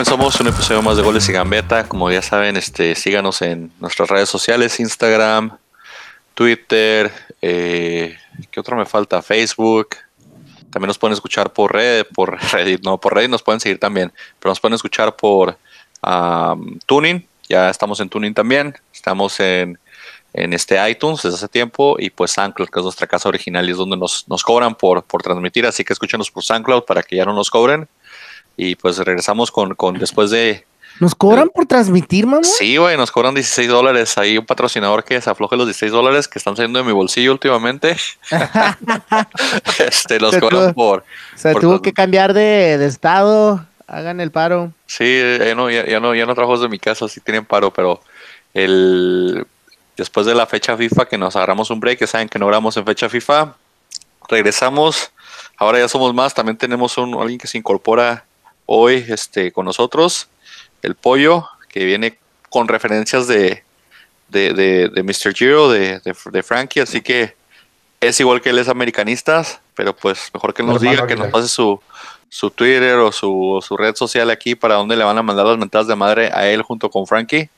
comenzamos un episodio más de Goles y Gambeta. Como ya saben, este, síganos en nuestras redes sociales, Instagram, Twitter, eh, ¿qué otro me falta? Facebook. También nos pueden escuchar por red, por Reddit, no, por Reddit nos pueden seguir también, pero nos pueden escuchar por Tuning, ya estamos en Tuning también, estamos en, en este iTunes desde hace tiempo y pues SoundCloud, que es nuestra casa original y es donde nos, nos cobran por, por transmitir, así que escúchenos por SoundCloud para que ya no nos cobren. Y pues regresamos con, con después de... ¿Nos cobran por transmitir, mamá? Sí, güey, nos cobran 16 dólares. Hay un patrocinador que se afloje los 16 dólares que están saliendo de mi bolsillo últimamente. este, los Se cobran tuvo- por... Se por tuvo que cambiar de, de estado. Hagan el paro. Sí, ya no, ya, ya no, ya no trabajo desde mi casa, sí tienen paro, pero el después de la fecha FIFA que nos agarramos un break, que saben que no grabamos en fecha FIFA, regresamos, ahora ya somos más, también tenemos un alguien que se incorpora hoy este con nosotros, el pollo, que viene con referencias de, de, de, de Mr. Giro, de, de, de Frankie, así que es igual que él es americanista, pero pues mejor que nos diga, que nos pase su, su Twitter o su, su red social aquí para donde le van a mandar las mentadas de madre a él junto con Frankie.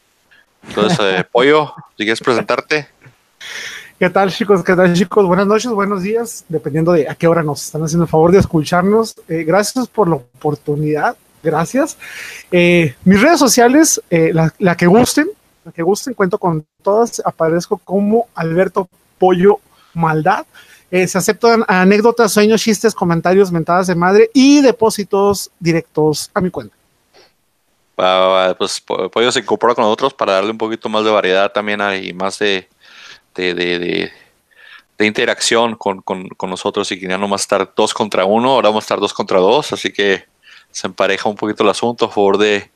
Entonces, eh, Pollo, si quieres presentarte. ¿Qué tal chicos? ¿Qué tal chicos? Buenas noches, buenos días, dependiendo de a qué hora nos están haciendo el favor de escucharnos. Eh, gracias por la oportunidad, gracias. Eh, mis redes sociales, eh, la, que gusten, la que gusten, cuento con todas, aparezco como Alberto Pollo Maldad. Se aceptan anécdotas, sueños, chistes, comentarios, mentadas de madre y depósitos directos a mi cuenta. Pues Po- Pollo se incorpora con nosotros para darle un poquito más de variedad también y más de, de, de, de- de interacción con, con, con nosotros y que ya no más estar dos contra uno, ahora vamos a estar dos contra dos, así que se empareja un poquito el asunto a favor de,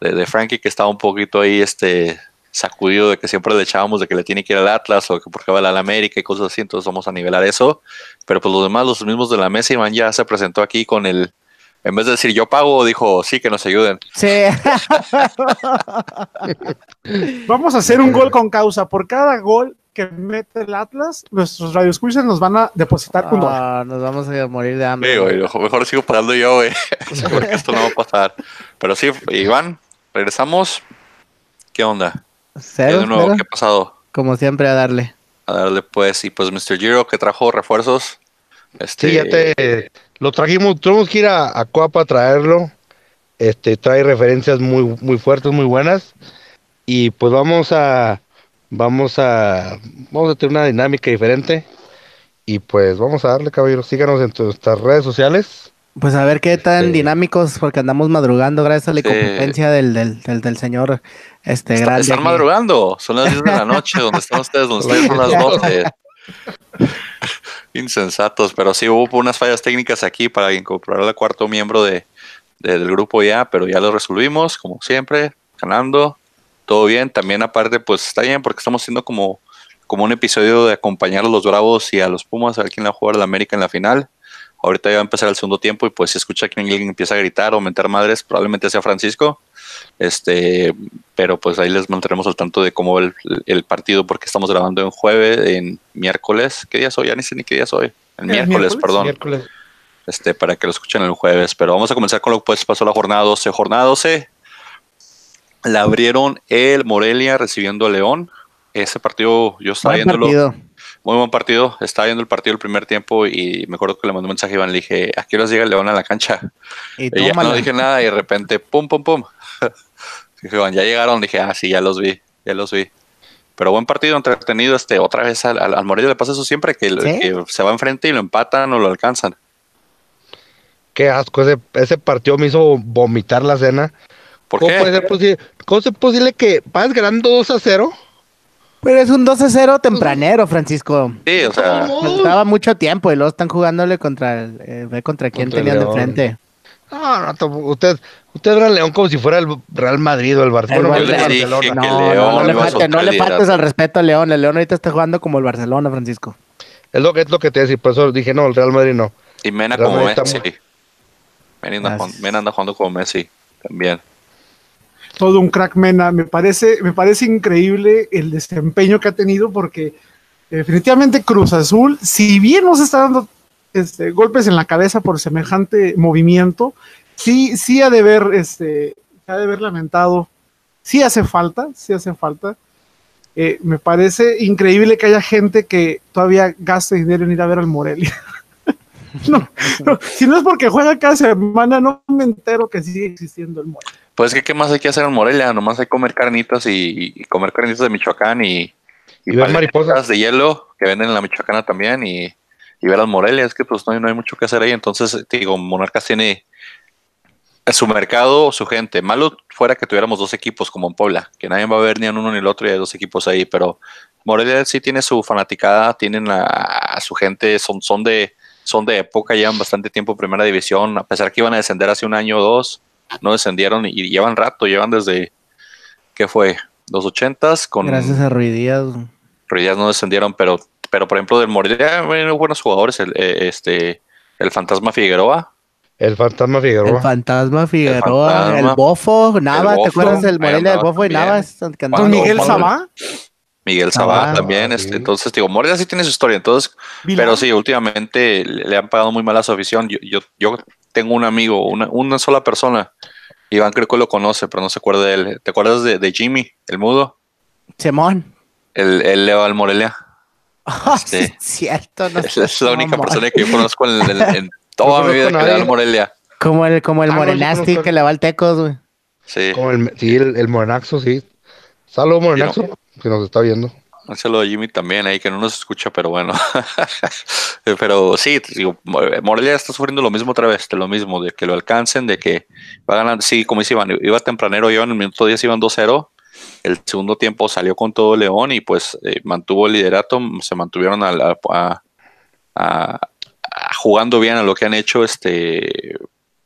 de, de Frankie que estaba un poquito ahí este sacudido de que siempre le echábamos de que le tiene que ir al Atlas o que porque va al América y cosas así, entonces vamos a nivelar eso, pero pues los demás, los mismos de la mesa, Iván ya se presentó aquí con el, en vez de decir yo pago, dijo sí que nos ayuden. Sí. Vamos a hacer un gol con causa. Por cada gol que mete el Atlas, nuestros radioescuchas nos van a depositar un dólar. Ah, nos vamos a morir de hambre. Sí, güey, mejor, sigo pagando yo, güey. Porque esto no va a pasar. Pero sí, Iván, regresamos. ¿Qué onda? ¿Qué Cero, de nuevo? cero. ¿Qué ha pasado? Como siempre, a darle. A darle pues, y pues Mr. Giro que trajo refuerzos. Este, Sí, ya te lo trajimos, tuvimos que ir a, a Coapa a traerlo. Este trae referencias muy muy fuertes, muy buenas. Y pues vamos a vamos a vamos a tener una dinámica diferente. Y pues vamos a darle, caballeros. Síganos en nuestras redes sociales. Pues a ver qué tan Este- dinámicos, porque andamos madrugando gracias a la Sí. incompetencia del, del, del, del señor este está- grande. están aquí. madrugando. Son las 10 de la noche. donde están ustedes? Donde ustedes son las 12. Insensatos. Pero sí hubo unas fallas técnicas aquí para incorporar al cuarto miembro de, de- del grupo ya. Pero ya lo resolvimos, como siempre. Ganando. Todo bien. También aparte, pues está bien porque estamos haciendo como, como un episodio de acompañar a los Bravos y a los Pumas a ver quién va a jugar la América en la final. Ahorita ya va a empezar el segundo tiempo y pues si escucha que alguien empieza a gritar o mentar madres, probablemente sea Francisco. Este, pero pues ahí les mantendremos al tanto de cómo el, el partido porque estamos grabando en jueves, en miércoles. ¿Qué día es hoy? Ya ni sé ni qué día es hoy. El ¿Es miércoles, miércoles? perdón. Miércoles. Este, para que lo escuchen el jueves. Pero vamos a comenzar con lo que pues pasó la jornada 12. Jornada 12 la abrieron el Morelia recibiendo a León. Ese partido yo estaba Buen viéndolo. partido. Muy buen partido. Estaba viendo el partido el primer tiempo y me acuerdo que le mandé un mensaje a Iván. Le dije, ¿a qué horas llega el León a la cancha? Y Y ya no dije nada y de repente, pum, pum, pum. dije, Iván, ya llegaron. Dije, ah, sí, ya los vi, ya los vi. Pero buen partido, entretenido. Este, otra vez al, al, al Morelia le pasa eso siempre, que, ¿Sí? que se va enfrente y lo empatan o lo alcanzan. Qué asco, ese, ese partido me hizo vomitar la cena. ¿Por ¿Cómo qué? puede ser posible? ¿Cómo es posible que vas ganando 2 a 0? Pero es un 12-0 tempranero, Francisco. Sí, o sea, Faltaba mucho tiempo y luego están jugándole contra el, eh, ve contra quién tenían de frente. No, no, usted, usted era León como si fuera el Real Madrid o el Barcelona. El yo les Barcelona. dije Barcelona. que No, León no, no le, a falte- no le faltes al respeto a León. El León ahorita está jugando como el Barcelona, Francisco. Es lo, que- es lo que te decía, por eso dije, no, el Real Madrid no. Y Mena como Messi. muy- Mena anda. Mena anda jugando como Messi también. Todo un crack Mena. Me parece, me parece increíble el desempeño que ha tenido porque definitivamente Cruz Azul, si bien nos está dando este, golpes en la cabeza por semejante movimiento, sí, sí ha de ver, este, ha de haber lamentado. Sí hace falta, sí hace falta. Eh, me parece increíble que haya gente que todavía gaste dinero en ir a ver al Morelia. no, no, si no es porque juega cada semana, no me entero que sigue existiendo el Morelia. Pues que qué más hay que hacer en Morelia, nomás hay que comer carnitas y, y comer carnitas de Michoacán y, Y ver mariposas. de hielo que venden en la Michoacana también y, y ver las Morelia, es que pues no hay, no hay mucho que hacer ahí, entonces te digo, Monarcas tiene su mercado, su gente, malo fuera que tuviéramos dos equipos como en Puebla, que nadie va a ver ni en uno ni el otro y hay dos equipos ahí, pero Morelia sí tiene su fanaticada, tienen a, a su gente, son, son de son de época, llevan bastante tiempo en primera división, a pesar que iban a descender hace un año o dos, no descendieron y llevan rato, llevan desde, ¿qué fue? Los ochentas con... Gracias a Ruidías. Ruidías no descendieron, pero, pero por ejemplo del Morelia, bueno, buenos jugadores, el, eh, este, el Fantasma Figueroa, El fantasma El Figueroa. fantasma Figueroa, el, fantasma. Bofo, Nava, El ¿te acuerdas del Morelia del Nava Bofo y. Navas? Cuando- Miguel Sabá, Miguel Sabá Ah, también, este, entonces digo, Morelia sí tiene su historia, entonces. Pero sí, últimamente le le han pagado muy mal a su afición. Yo, yo, yo tengo un amigo, una, una sola persona. Iván creo que lo conoce, pero no se acuerda de él. ¿Te acuerdas de, de Jimmy, el mudo? Simón. Él, él le va al Morelia. Ah, Sí. sí, es cierto. No Es, es la única persona que yo conozco en, en- en toda No mi vida que le nadie. al Morelia. Como el, como el Ah, Morenasti conozco- que le va al Tecos, güey. Sí, Como el, sí, el, el Morenaxo, sí. Saludos, Morenaxo, que nos está viendo. Un saludo a Jimmy también ahí que no nos escucha, pero bueno. pero sí, digo, Morelia está sufriendo lo mismo otra vez, de lo mismo, de que lo alcancen, de que va ganando. Sí, como dice Iván, iba tempranero, iban en el minuto 10, iban 2-0. El segundo tiempo salió con todo León y pues eh, mantuvo el liderato, se mantuvieron a, la- a- jugando bien a lo que han hecho. Este,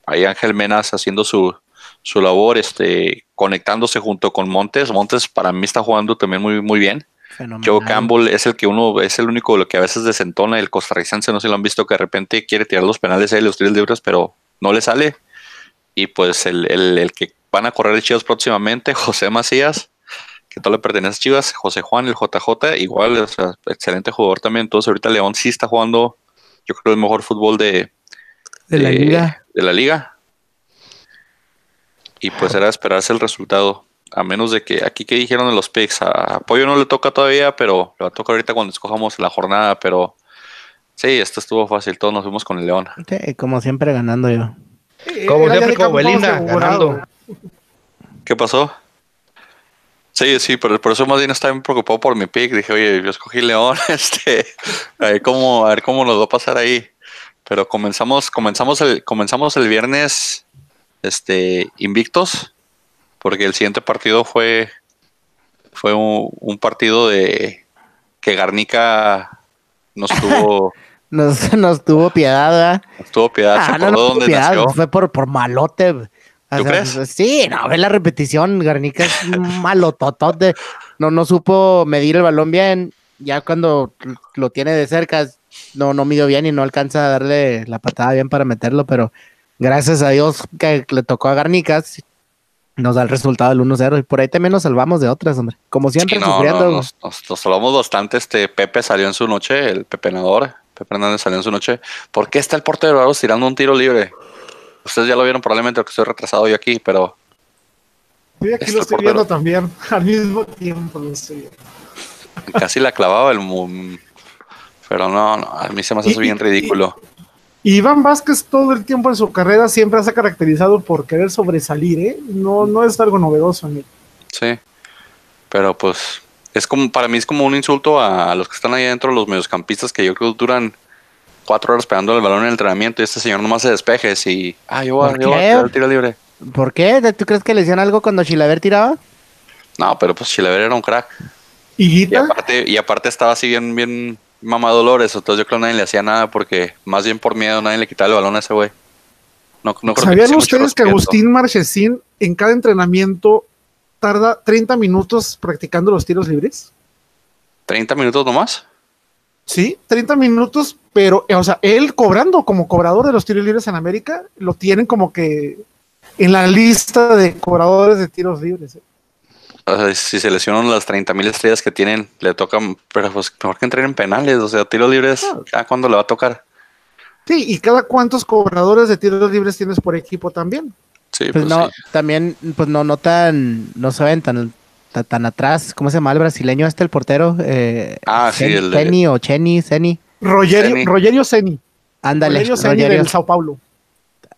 ahí Ángel Menas haciendo su, su labor, este, conectándose junto con Montes. Montes para mí está jugando también muy, muy bien. Fenomenal. Joe Campbell es el que uno, es el único lo que a veces desentona, el costarricense, no sé si lo han visto, que de repente quiere tirar los penales ahí, los tiros libres, pero no le sale. Y pues el, el- el que van a correr el Chivas próximamente, José Macías, que todo le pertenece a Chivas, José Juan, el JJ, igual, o sea, excelente jugador también. Entonces ahorita León sí está jugando, yo creo, el mejor fútbol de, De la liga. de la liga. Y pues era esperarse el resultado. A menos de que aquí que dijeron de los picks, a Apoyo no le toca todavía, pero le va a tocar ahorita cuando escojamos la jornada. Pero sí, esto estuvo fácil. Todos nos fuimos con el León. Sí, como siempre ganando yo. Como siempre, campo Belinda, ganando. ¿Qué pasó? Sí, sí, pero por eso más bien estaba bien preocupado por mi pick. Dije, oye, yo escogí León, este, a ver cómo, a ver cómo nos va a pasar ahí. Pero comenzamos, comenzamos el, comenzamos el viernes, este, invictos, porque el siguiente partido fue, fue un, un partido de que Garnica nos tuvo, Nos, nos tuvo piedad, nos tuvo piedad, se Ah, no, no tuvo dónde piedad, nació. fue por, por malote. ¿Tú sea, crees? pues, Sí, no, ve la repetición, Garnica es un malototote. No, no supo medir el balón bien. Ya cuando lo tiene de cerca, no, no midió bien y no alcanza a darle la patada bien para meterlo, pero gracias a Dios que le tocó a Garnicas, nos da el resultado del 1-0 y por ahí también nos salvamos de otras, hombre. Como siempre, Sí, no, sufriendo. no, nos, nos, nos hablamos bastante. Este Pepe salió en su noche, el pepenador. Pepe Hernández salió en su noche. ¿Por qué está el portero de Bravos tirando un tiro libre? Ustedes ya lo vieron probablemente porque estoy retrasado yo aquí, pero Sí, aquí Este lo estoy portero. viendo también. Al mismo tiempo lo estoy viendo. casi la clavaba el pero no, no, a mí se me hace Y- bien y- ridículo. Y Iván Vázquez todo el tiempo en su carrera siempre se ha caracterizado por querer sobresalir, ¿eh? No, no es algo novedoso en él. Sí. Pero pues es como para mí es como un insulto a, los que están ahí adentro, los mediocampistas que yo creo que duran cuatro horas pegando el balón en el entrenamiento y este señor nomás se despejes y ah, yo voy, a- ¿Por yo voy a qué? tirar el tiro libre. ¿Por qué? ¿Tú crees que le hicieron algo cuando Chilaver tiraba? No, pero pues Chilever era un crack. Y Y aparte, y aparte estaba así bien, bien mamá Dolores, entonces yo creo que nadie le hacía nada porque más bien por miedo nadie le quitaba el balón a ese güey. No, no creo que ¿sabían ustedes que. Agustín Marchesín en cada entrenamiento tarda 30 minutos practicando los tiros libres? ¿30 minutos nomás? Sí, 30 minutos, pero, o sea, él cobrando como cobrador de los tiros libres en América, lo tienen como que en la lista de cobradores de tiros libres. ¿eh? O sea, si se lesionan las 30 mil estrellas que tienen, le tocan, pero pues mejor que entren en penales, o sea, tiros libres, ¿a cuándo le va a tocar? Sí, y cada cuántos cobradores de tiros libres tienes por equipo también. Sí, Pues pues, no, sí. también, pues no, no tan, no se ven tan, tan, tan atrás. ¿Cómo se llama el brasileño este, el portero? Eh, Ah, sí, el de- Ceni o Cheni, Ceni. Rogerio, Ceni. Rogerio Ceni. Ándale, Rogerio Ceni Rogerio, del Sao Paulo.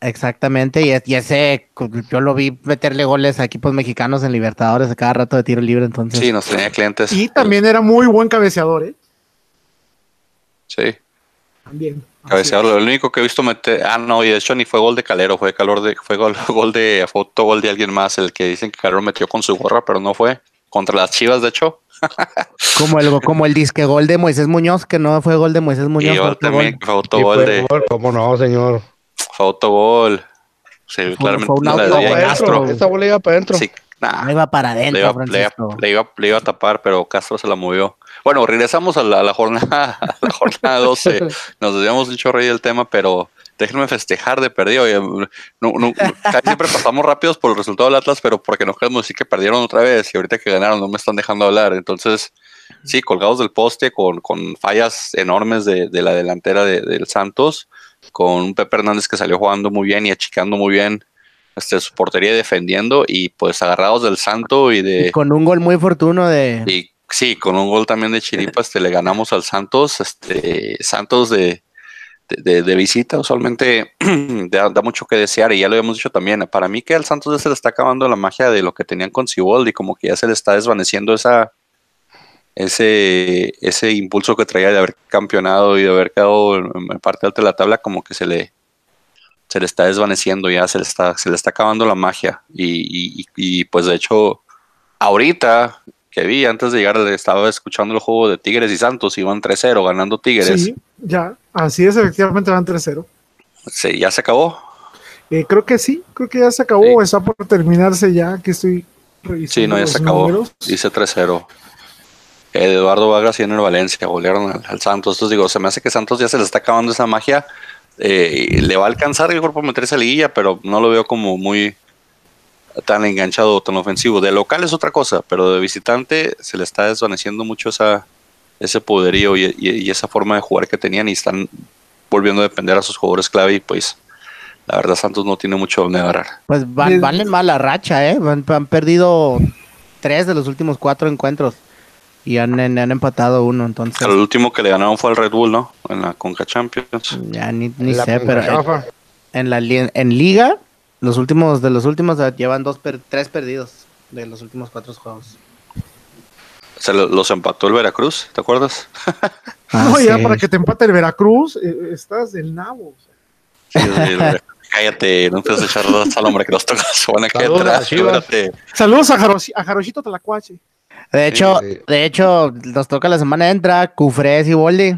Exactamente. Y, y ese, yo lo vi meterle goles a equipos mexicanos en Libertadores a cada rato de tiro libre, entonces. Sí, nos tenía clientes. Y también era muy buen cabeceador, ¿eh? Sí. También. Cabeceador, lo único que he visto meter. Ah, no, y de hecho ni fue gol de Calero, fue calor de, fue gol, gol de fue otro gol de alguien más, el que dicen que Calero metió con su gorra, pero no fue. Contra las Chivas, de hecho. Como el, como el disque gol de Moisés Muñoz, que no fue gol de Moisés Muñoz. y también, fue de. gol, ¿Cómo no, señor? Fue autogol. Sí, Fue- claramente fue un no la de de. Esa bola iba para adentro. Sí, nah, Ahí va para le, adentro, iba, le iba- Francisco. le iba- le iba a tapar, pero Castro se la movió. Bueno, regresamos a la, a la jornada a la jornada 12. Nos desviamos un chorro del tema, pero déjenme festejar de perdido. No, no, casi siempre pasamos rápidos por el resultado del Atlas, pero porque no queremos decir que perdieron otra vez y ahorita que ganaron no me están dejando hablar. Entonces, sí, colgados del poste con, con fallas enormes de, de la delantera de- del Santos, con un Pepe Hernández que salió jugando muy bien y achicando muy bien este, su portería y defendiendo, y pues agarrados del Santo y de... Y con un gol muy fortuno de. Y sí, con un gol también de Chiripa, este, le ganamos al Santos. Este, Santos de, de, de- de visita usualmente da, da mucho que desear y ya lo habíamos dicho también. Para mí que al Santos ya se le está acabando la magia de lo que tenían con Siboldi, como que ya se le está desvaneciendo esa ese, ese impulso que traía de haber campeonado y de haber quedado en, parte alta de la tabla, como que se le se le está desvaneciendo ya, se le está, se le está acabando la magia. Y, y- y, pues de hecho, ahorita que vi antes de llegar, estaba escuchando el juego de Tigres y Santos, iban 3-0 ganando Tigres. Sí, ya. Así es, efectivamente van 3-0. Sí, ya se acabó. Eh, creo que sí, creo que ya se acabó, Sí. está por terminarse ya, que estoy revisando. Sí, no, ya los se acabó. números. Dice 3-0. Eduardo Vargas y Ener Valencia golearon al, al Santos. Entonces digo, se me hace que Santos ya se le está acabando esa magia. Eh, le va a alcanzar creo por meterse a liguilla, pero no lo veo como muy tan enganchado, tan ofensivo. De local es otra cosa, pero de visitante se le está desvaneciendo mucho esa, ese poderío y, esa forma de jugar que tenían y están volviendo a depender a sus jugadores clave y pues la verdad Santos no tiene mucho donde agarrar. Pues van, van en mala racha, ¿eh? Han perdido tres de los últimos cuatro encuentros y han, han empatado uno, entonces El último que le ganaron fue al Red Bull, ¿no? En la Conca Champions. ya ni, ni La sé, pero en, la en liga los últimos de los últimos llevan dos per- tres perdidos de los últimos cuatro juegos. Se lo- los empató el Veracruz, ¿te acuerdas? Ah, no, ya para que te empate el Veracruz, eh, estás del nabo. Sí, el- cállate, no empieces a echar al hombre que nos toca que Saludos a atrás, Chivas. espérate. Saludos a, a Jaroshito Tlacuache. De hecho, Sí, sí. de hecho, nos toca la semana entra Cufres y Boldi.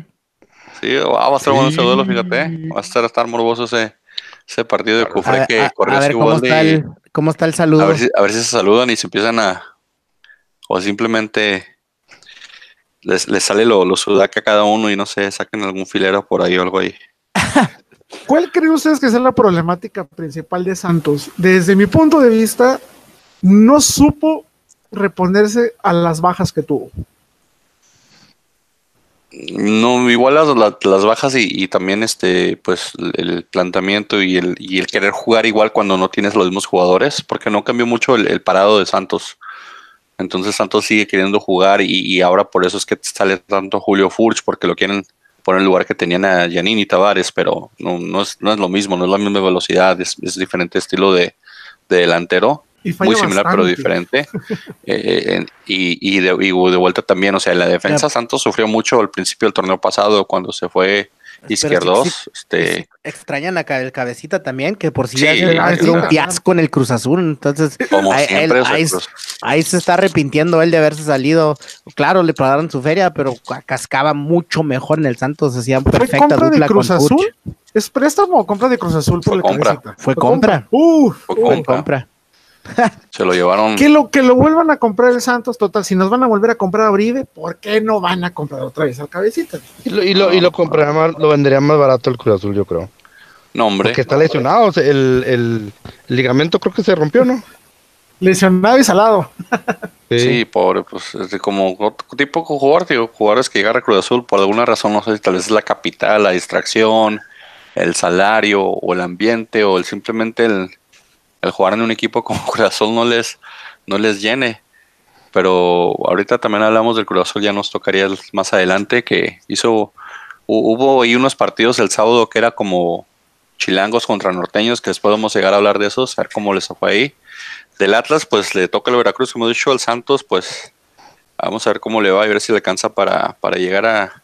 Sí, va va a estar bueno ese duelo, fíjate. Va a estar, estar morboso ese, ese partido de A, Cufre que su cómo gol está, de- el, cómo está el A saludo. ver, si, a ver si se saludan y se empiezan a. O simplemente les, les sale lo, lo sudaca a cada uno y no sé, saquen algún filero por ahí o algo ahí. ¿Cuál creen ustedes que sea la problemática principal de Santos? Desde mi punto de vista, no supo reponerse a las bajas que tuvo. No, igual las, las, bajas y, también este, pues el planteamiento y el, y el querer jugar igual cuando no tienes los mismos jugadores, porque no cambió mucho el, parado de Santos. Entonces Santos sigue queriendo jugar y, ahora por eso es que sale tanto Julio Furch, porque lo quieren poner en el lugar que tenían a Giannini Tavares, pero no, no, es, no es lo mismo, no es la misma velocidad, es, diferente estilo de delantero Y falla muy similar pero diferente. Eh, en- y, y, de, y de vuelta también, o sea, la defensa. Santos sufrió mucho al principio del torneo pasado cuando se fue Izquierdos. este, Extrañan a el cabecita también, que por si Sí, ya se ha sido un fiasco en el Cruz Azul. Entonces, como ahí, siempre, él- o sea, ahí, ahí se está arrepintiendo él de haberse salido. Claro, le pagaron su feria, pero ca- cascaba mucho mejor en el Santos. Hacían ¿Fue perfecta compra de dupla Cruz con. Azul? ¿Es préstamo o compra de Cruz Azul por Fue el compra. cabecita? Fue compra. Uf, Fue uf. Fue compra. compra. Se lo llevaron. Que lo, que lo vuelvan a comprar el Santos, total, si nos van a volver a comprar a Uribe, ¿por qué no van a comprar otra vez al cabecita? Y lo, y lo, y lo compraría más, lo vendería más barato el Cruz Azul, yo creo. No, hombre. Porque está lesionado. o sea, el, el ligamento creo que se rompió, ¿no? Lesionado y salado. Sí, pobre, pues es de como otro tipo de jugador, digo, jugadores que llegan a Cruz Azul por alguna razón, no sé si tal vez es la capital, la distracción, el salario o el ambiente o el simplemente el, el jugar en un equipo como Cruz no les, no les llene. Pero ahorita también hablamos del Cruz ya nos tocaría más adelante, que hizo, hubo ahí unos partidos el sábado que era como chilangos contra norteños, que después vamos a llegar a hablar de esos, a ver cómo les fue ahí. Del Atlas, pues le toca el Veracruz, como he dicho, al Santos, pues vamos a ver cómo le va y ver si le alcanza para, para llegar a,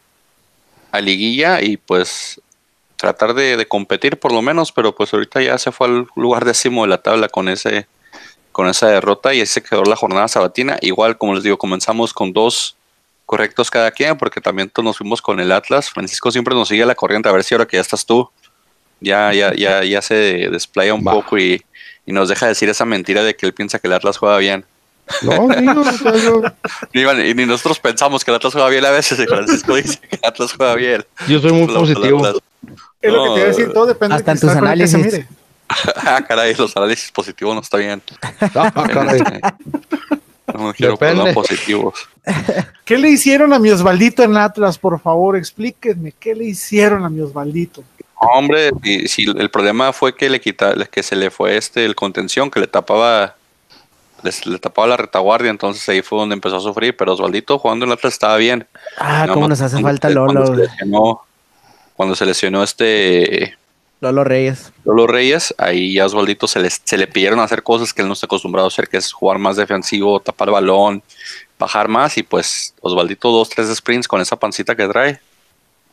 a liguilla y pues tratar de, competir por lo menos, pero pues ahorita ya se fue al lugar décimo de la tabla con ese con esa derrota y ahí se quedó la jornada sabatina. Igual, como les digo, comenzamos con dos correctos cada quien, porque también nos fuimos con el Atlas. Francisco siempre nos sigue la corriente, a ver si ahora que ya estás tú, ya, ya, ya, ya se desplaya un poco y, y, nos deja decir esa mentira de que él piensa que el Atlas juega bien. No, ni, ni, nosotros pensamos que el Atlas juega bien a veces, y Francisco dice que el Atlas juega bien. Yo soy muy positivo. Es lo que te voy a decir, todo depende Hasta en tus análisis. ah, caray, los análisis positivos no está bien. Ah, caray. No quiero poner positivos. ¿Qué le hicieron a mi Osvaldito en Atlas? Por favor, explíquenme. ¿Qué le hicieron a mi Osvaldito? Hombre, si, el problema fue que le quita, que se le fue este el contención, que le tapaba le tapaba la retaguardia, entonces ahí fue donde empezó a sufrir, pero Osvaldito jugando en Atlas estaba bien. Ah, cómo nos hace falta Lolo cuando se lesionó este Lolo Reyes. Lolo Reyes, ahí a Osvaldito se, se le pidieron hacer cosas que él no está acostumbrado a hacer, que es jugar más defensivo, tapar balón, bajar más, y pues Osvaldito dos, tres sprints con esa pancita que trae.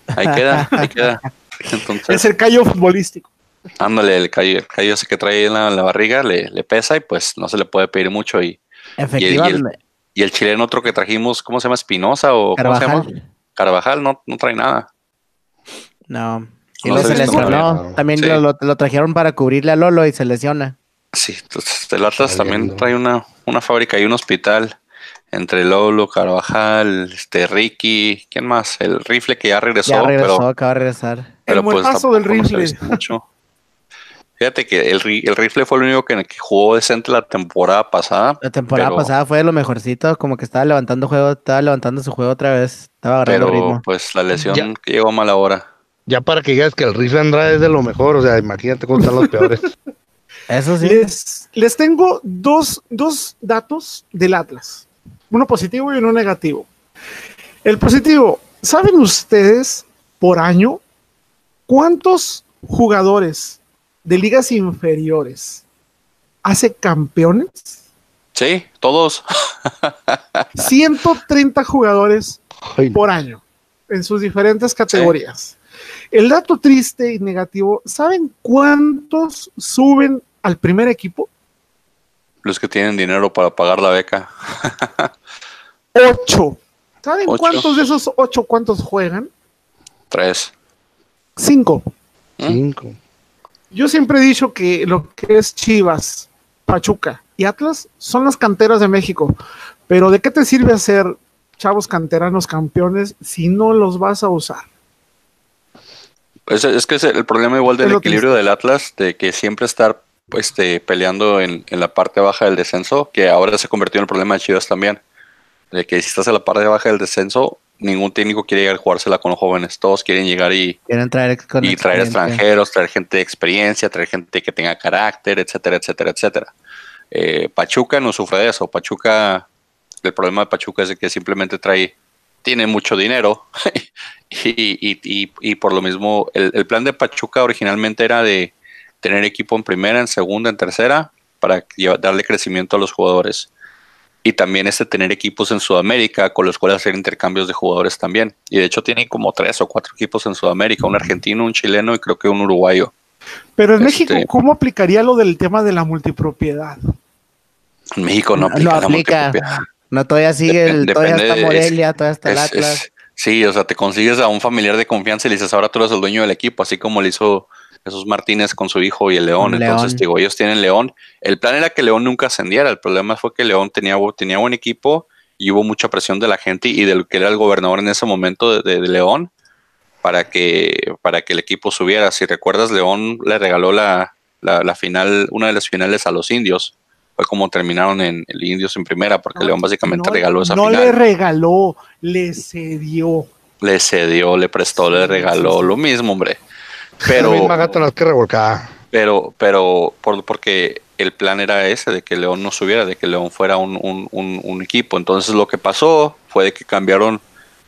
Ahí queda, ahí queda. es el callo futbolístico. Ándale, el callo, el callo ese que trae en la, barriga le, le, pesa y pues no se le puede pedir mucho. Y, Efectivamente. Y el, chileno otro que trajimos, ¿cómo se llama? Espinosa o ¿cómo se llama? Carvajal, no, no trae nada. No. Y no se lesionó. También lo, trajeron para cubrirle a Lolo y se lesiona. Sí, entonces el Atlas también trae una, una fábrica y un hospital entre Lolo, Carvajal, este Ricky, ¿quién más? El rifle que ya regresó. Ya regresó, acaba de regresar. Pero el pues, paso del rifle. Fíjate que el, el, rifle fue el único que, jugó decente la temporada pasada. La temporada pasada fue de lo mejorcito, como que estaba levantando juego, estaba levantando su juego otra vez, estaba agarrando Pero pues la lesión llegó a mala hora. Ya para que digas que el rifle Andrade es de lo mejor, o sea, imagínate cómo están los peores. Eso sí. Les, les tengo dos, dos datos del Atlas, uno positivo y uno negativo. El positivo, ¿saben ustedes por año cuántos jugadores de ligas inferiores hace campeones? Sí, todos. 130 jugadores por año en sus diferentes categorías. El dato triste y negativo, ¿saben cuántos suben al primer equipo? Los que tienen dinero para pagar la beca. ocho. ¿Saben cuántos de esos ocho cuántos juegan? Tres. Cinco. ¿Mm? Cinco. Yo siempre he dicho que lo que es Chivas, Pachuca y Atlas son las canteras de México. Pero ¿de qué te sirve hacer chavos canteranos campeones si no los vas a usar? Es, es que es el problema igual del equilibrio del Atlas, de que siempre estar este, peleando en, en, la parte baja del descenso, que ahora se convirtió en el problema de Chivas también. De que si estás en la parte baja del descenso, ningún técnico quiere llegar a jugársela con los jóvenes. Todos quieren llegar y, traer, y traer extranjeros, traer gente de experiencia, traer gente que tenga carácter, etcétera, etcétera, etcétera. Eh, Pachuca no sufre de eso. Pachuca, el problema de Pachuca es que simplemente trae tiene mucho dinero y, por lo mismo el, plan de Pachuca originalmente era de tener equipo en primera, en segunda, en tercera para darle crecimiento a los jugadores y también este tener equipos en Sudamérica con los cuales hacer intercambios de jugadores también y de hecho tienen como tres o cuatro equipos en Sudamérica, un argentino, un chileno y creo que un uruguayo. Pero en México, este ¿cómo aplicaría lo del tema de la multipropiedad? En México no aplica, la multipropiedad. No, todavía sigue, el, todavía está Morelia, todavía está el Atlas. sí, o sea, te consigues a un familiar de confianza y le dices, ahora tú eres el dueño del equipo, así como le hizo Jesús Martínez con su hijo y el León. Entonces, digo, ellos tienen León. El plan era que León nunca ascendiera. El problema fue que León tenía, tenía buen equipo y hubo mucha presión de la gente y del que era el gobernador en ese momento de, León para que, para que el equipo subiera. Si recuerdas, León le regaló la, la final, una de las finales a los indios fue como terminaron en el Indios en primera, porque León básicamente regaló esa no final. No le regaló, le cedió. Le cedió, le prestó, le regaló, lo mismo, hombre. Pero, que revolcada. pero, pero por, porque el plan era ese, de que León no subiera, de que León fuera un, un- un- un equipo. Entonces lo que pasó fue de que cambiaron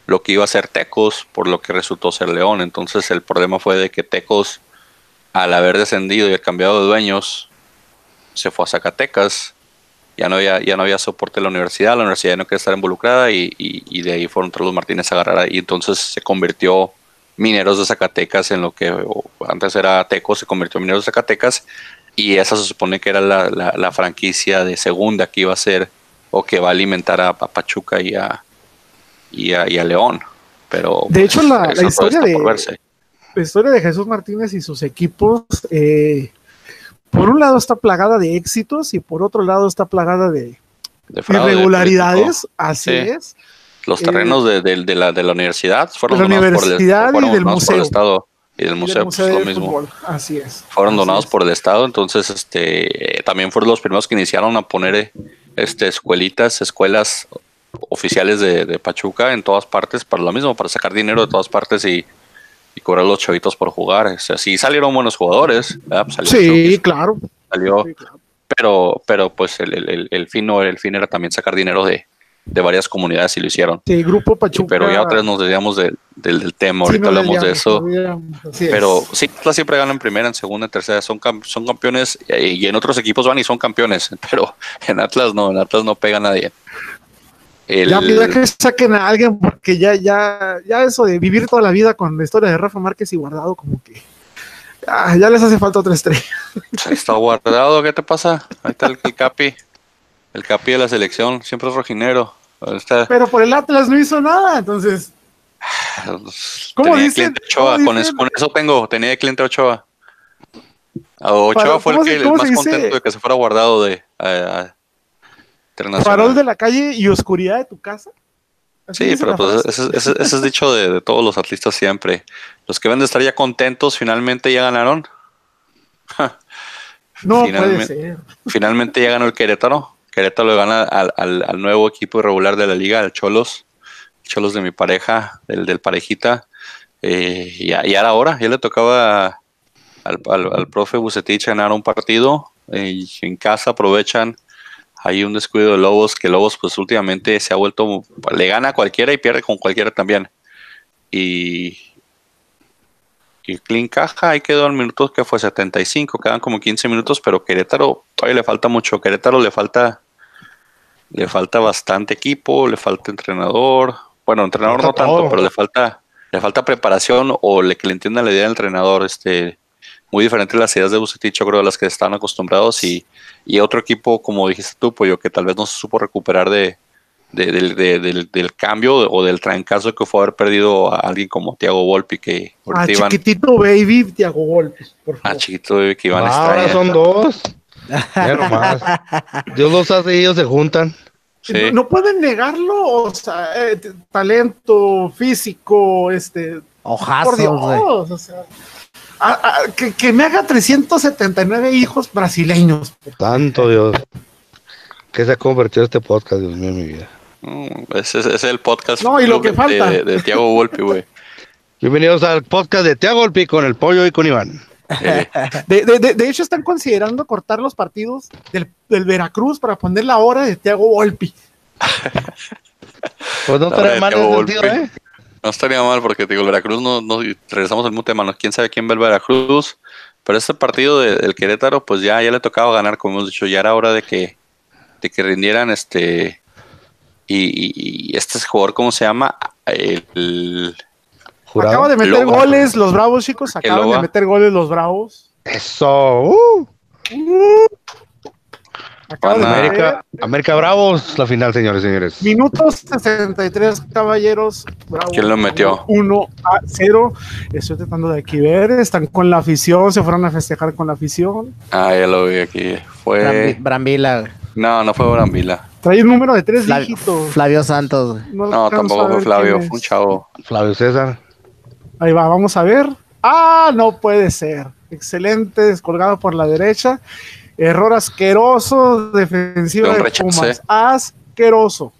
lo que iba a ser Tecos por lo que resultó ser León. Entonces el problema fue de que Tecos, al haber descendido y haber cambiado de dueños, se fue a Zacatecas. Ya no había, ya no había soporte de la universidad, la universidad ya no quería estar involucrada y, y- y de ahí fueron todos los Martínez a agarrar ahí. Entonces se convirtió Mineros de Zacatecas en lo que antes era Tecos, se convirtió en Mineros de Zacatecas y esa se supone que era la, la- la franquicia de segunda que iba a ser o que va a alimentar a, a Pachuca y a, y a, y a León. Pero De hecho, la- la historia de-. La historia de Jesús Martínez y sus equipos, eh, por un lado está plagada de éxitos y por otro lado está plagada de de fraude irregularidades. Así Sí. es. Los Eh, terrenos de, de- de la, de la universidad fueron la donados por el, y del por. Estado y del y museo, pues, lo mismo. Fútbol. Así es. fueron Así donados es. por el estado entonces este también fueron los primeros que iniciaron a poner este escuelitas escuelas oficiales de, de Pachuca en todas partes para lo mismo para sacar dinero de todas partes y, y cobrar los chavitos por jugar o sea, sí salieron buenos jugadores. Pues salió Sí, Chucky, claro. salió Sí, claro. pero pero pues el, el- fin no el fin era también sacar dinero de, de varias comunidades y lo hicieron Sí, Grupo Pachuca. pero ya otras nos desviamos del, del, del tema ahorita hablamos de eso es. pero sí, Atlas siempre gana en primera, en segunda, en tercera. Son, son campeones eh, y en otros equipos van y son campeones. Pero en Atlas no, en Atlas no pega a nadie. El- Ya pide que saquen a alguien porque ya, ya, ya eso de vivir toda la vida con la historia de Rafa Márquez y Guardado, como que ah, ya les hace falta otra estrella. está guardado, ¿qué te pasa? Ahí está el, el Capi. El Capi de la selección, siempre es rojinero. Ahí está, Pero por el Atlas no hizo nada, entonces. ¿Cómo tenía dicen? cliente Ochoa, ¿Cómo con, dicen? eso, con eso tengo, tenía de cliente Ochoa. Ochoa Para- fue el, ¿cómo que, se- el más contento de que se fuera guardado de a- a internacional. Farol de la calle y oscuridad de tu casa. Así Sí, pero pues ese, ese- ese es dicho de, de todos los atletas siempre. Los que deben de estar ya contentos, finalmente ya ganaron. no puede finalmente- ser. Finalmente ya ganó el Querétaro. Querétaro le gana al, al- al nuevo equipo irregular de la liga, al Cholos. Cholos de mi pareja, del, del parejita. Eh, y ya, ya era hora, ya le tocaba al, al, al profe Bucetich ganar un partido. eh, y en casa aprovechan hay un descuido de Lobos, que Lobos pues últimamente se ha vuelto, le gana a cualquiera y pierde con cualquiera también. Y, y Clean Caja, ahí quedó en minutos que fue 75, quedan como 15 minutos, pero Querétaro todavía le falta mucho. Querétaro le falta, le falta bastante equipo, le falta entrenador. Bueno, entrenador Falta no tanto, todo. pero le falta, le falta preparación o le que le entienda la idea del entrenador. Este, muy diferente las ideas de Bucetich, yo creo, a las que están acostumbrados y, y otro equipo, como dijiste tú, Pollo, que tal vez no se supo recuperar de, de- del, de- del- del cambio o del trancazo que fue haber perdido a alguien como Thiago Volpi, que A ahorita iban Ah, chiquitito baby Tiago Golpes, por a favor. chiquito que iban a Ah, estar ahora son dos. Ya nomás. Dios los hace y ellos se juntan. Sí. No, no pueden negarlo, o sea, eh, talento físico, este, Ojazo, por Dios, güey. o sea, a- a- que, que me haga 379 hijos brasileños. Tanto Dios. ¿Qué se ha convertido este podcast, Dios mío, mi vida? Mm, Ese es, ese es el podcast No, y lo que de- falta. de, de Thiago Volpi, güey. Bienvenidos al podcast de Tiago Golpi con el pollo y con Iván. Eh, De, de- de- de hecho, están considerando cortar los partidos del, del Veracruz para poner la hora de Tiago Volpi. Pues no de mal sentido, Volpi. ¿eh? No estaría mal porque te digo, el Veracruz no, no regresamos al mismo tema, no quién sabe quién ve el Veracruz, pero este partido de- del Querétaro, pues ya, ya le tocaba ganar, como hemos dicho, ya era hora de que, de que rindieran este y, y- y este jugador, ¿cómo se llama? El, el- Jurado. Acaba de meter Loba. goles los Bravos, chicos. ¿Qué Acaban de meter goles los Bravos. Eso. uh. De América, América Bravos, la final, señores y señores. Minutos 63, caballeros. Bravos. ¿Quién lo metió? 1 a 0. Estoy tratando de aquí ver. Están con la afición. Se fueron a festejar con la afición. ah, ya lo vi aquí. Brambi- Fue. Brambila. No, no fue Brambila. Trae un número de tres Flavio, dígitos. Flavio Santos. No, a tampoco fue Flavio, fue un chavo. Flavio César. Ahí va, vamos a ver. Ah, no puede ser. Excelente, descolgado por la derecha. Error asqueroso, defensiva De. Pumas. Asqueroso.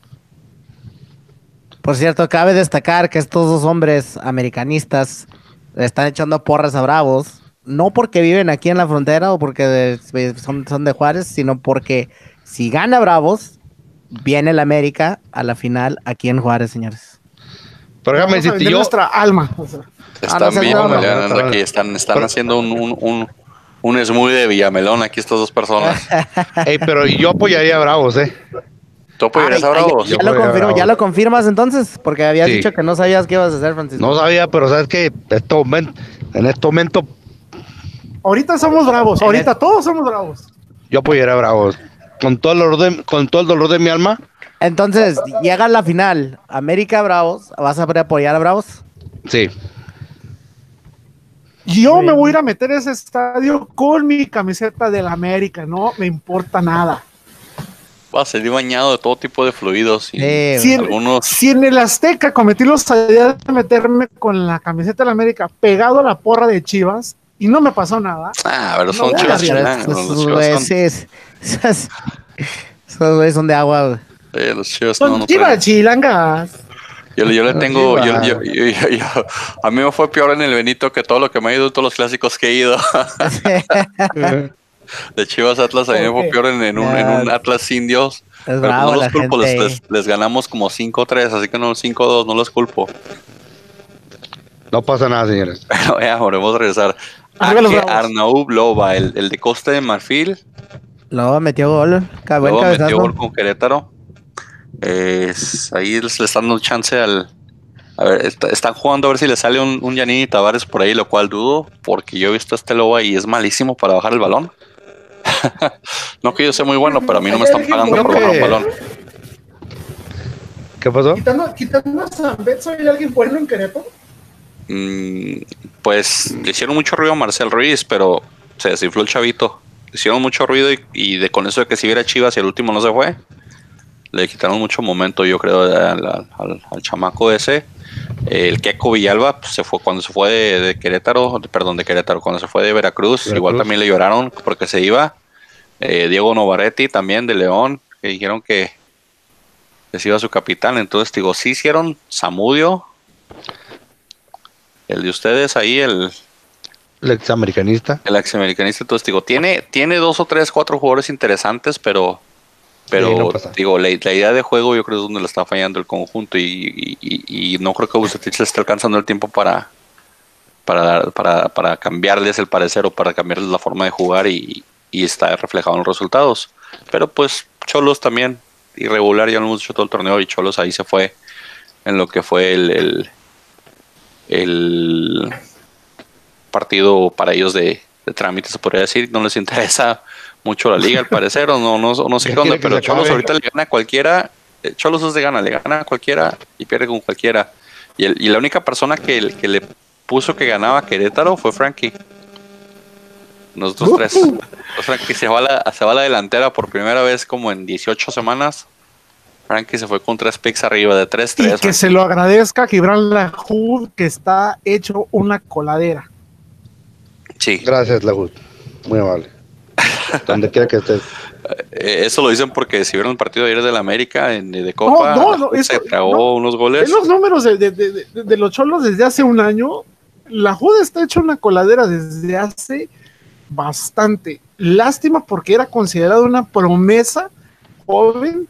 Por cierto, cabe destacar que estos dos hombres americanistas le están echando porras a Bravos, no porque viven aquí en la frontera o porque de- son, son de Juárez, sino porque si gana Bravos, viene el América a la final aquí en Juárez, señores. Pero déjame decirte, yo, nuestra alma. Están no seas bien aquí, están, están haciendo un, un, un, un smoothie de Villamelón aquí estas dos personas. ey, pero yo apoyaría a Bravos, ¿eh? ¿Tú apoyarías Ay, a ay, Bravos? ya, Yo lo confirmo, ya lo confirmas entonces, porque habías Sí. dicho que no sabías qué ibas a hacer, Francisco. No sabía, pero sabes que este momento, en este momento Ahorita somos bravos, ahorita todos somos bravos. yo apoyaría a Bravos. Con todo el dolor de, con todo el dolor de mi alma, Entonces, llega la final, América Bravos, ¿vas a apoyar a Bravos? sí. Yo me voy a ir a meter a ese estadio con mi camiseta del América, no me importa nada. Va a salir bañado de todo tipo de fluidos. Y Sí, Si en, algunos. si en el Azteca cometí los de meterme con la camiseta del América pegado a la porra de Chivas y no me pasó nada, Ah, pero son No, chivas. Esos Los chivas güeyes, son, sí, de agua, güey. eh, los chivas son no, no Chivas traen. chilangas. Yo, le- yo le tengo. Yo, Chivas. yo- yo- yo- yo- a mí me fue peor en el Benito que todo lo que me ha ido todos los clásicos que he ido. De Chivas Atlas, a mí me fue peor en, en un, en un Atlas Indios. Es Pero pues bravo no la los culpo, les, gente. les- les ganamos como 5-3, así que no 5-2, no los culpo. No pasa nada, señores. Pero ya, volvemos a regresar. Arnaub Loba, el, el de Costa de Marfil, Luego metió gol, buen Loba metió gol con Querétaro. Es- ahí les, le están dando chance al. A ver, está- están jugando a ver si le sale un, un Yanini Tavares por ahí, lo cual dudo, porque yo he visto a este Loba y es malísimo para bajar el balón. no que yo sea muy bueno, pero a mí no me están pagando por bajar un balón. ¿Qué pasó? Quitando, quitando a San Betso, ¿hay alguien bueno en Querétaro? Mm, pues le hicieron mucho ruido a Marcel Ruiz, pero se desinfló el chavito. Le hicieron mucho ruido y, y de con eso de que si hubiera Chivas y el último no se fue, le quitaron mucho momento, yo creo, al, al- al- al chamaco ese. El Keco Villalba pues, se fue cuando se fue de, de Querétaro, perdón, de Querétaro, cuando se fue de Veracruz, Veracruz. igual también le lloraron porque se iba. Eh, Diego Novaretti también de León, que dijeron que, que se iba su capitán. Entonces, digo, sí hicieron Zamudio, el de ustedes ahí, el, El ex americanista. el ex-americanista, entonces digo, tiene, tiene dos o tres, cuatro jugadores interesantes, pero, pero Sí, no pasa. digo, la, la idea de juego yo creo es donde le está fallando el conjunto y, y- y- y no creo que Bucetich le esté alcanzando el tiempo para, para, para, para cambiarles el parecer o para cambiarles la forma de jugar y, y está reflejado en los resultados. Pero pues Cholos también, irregular, ya lo hemos dicho todo el torneo y Cholos ahí se fue en lo que fue el, el, el partido para ellos de, de trámite, se podría decir. No les interesa mucho la liga, al parecer, o no, no, no sé qué onda, pero Cholos ahorita le gana a cualquiera. eh, Cholos es de gana, le gana a cualquiera y pierde con cualquiera. Y, el- y la única persona que, que le puso que ganaba a Querétaro fue Frankie. Nosotros tres. Entonces, Frankie se va, a la, se va a la delantera por primera vez como en 18 semanas. Frankie se fue con tres picks arriba de Y 3-3. que se lo agradezca a Gibran Lahoud, que está hecho una coladera. Sí, Gracias, Lagud. Muy amable. Donde quiera que estés. Eh, eso lo dicen porque si vieron el partido de ayer del América en, de Copa, No, no, no, se eso- tragó no. unos goles. En los números de, de- de- de- de los cholos desde hace un año, la Juda está hecho una coladera desde hace bastante. Lástima porque era considerado una promesa joven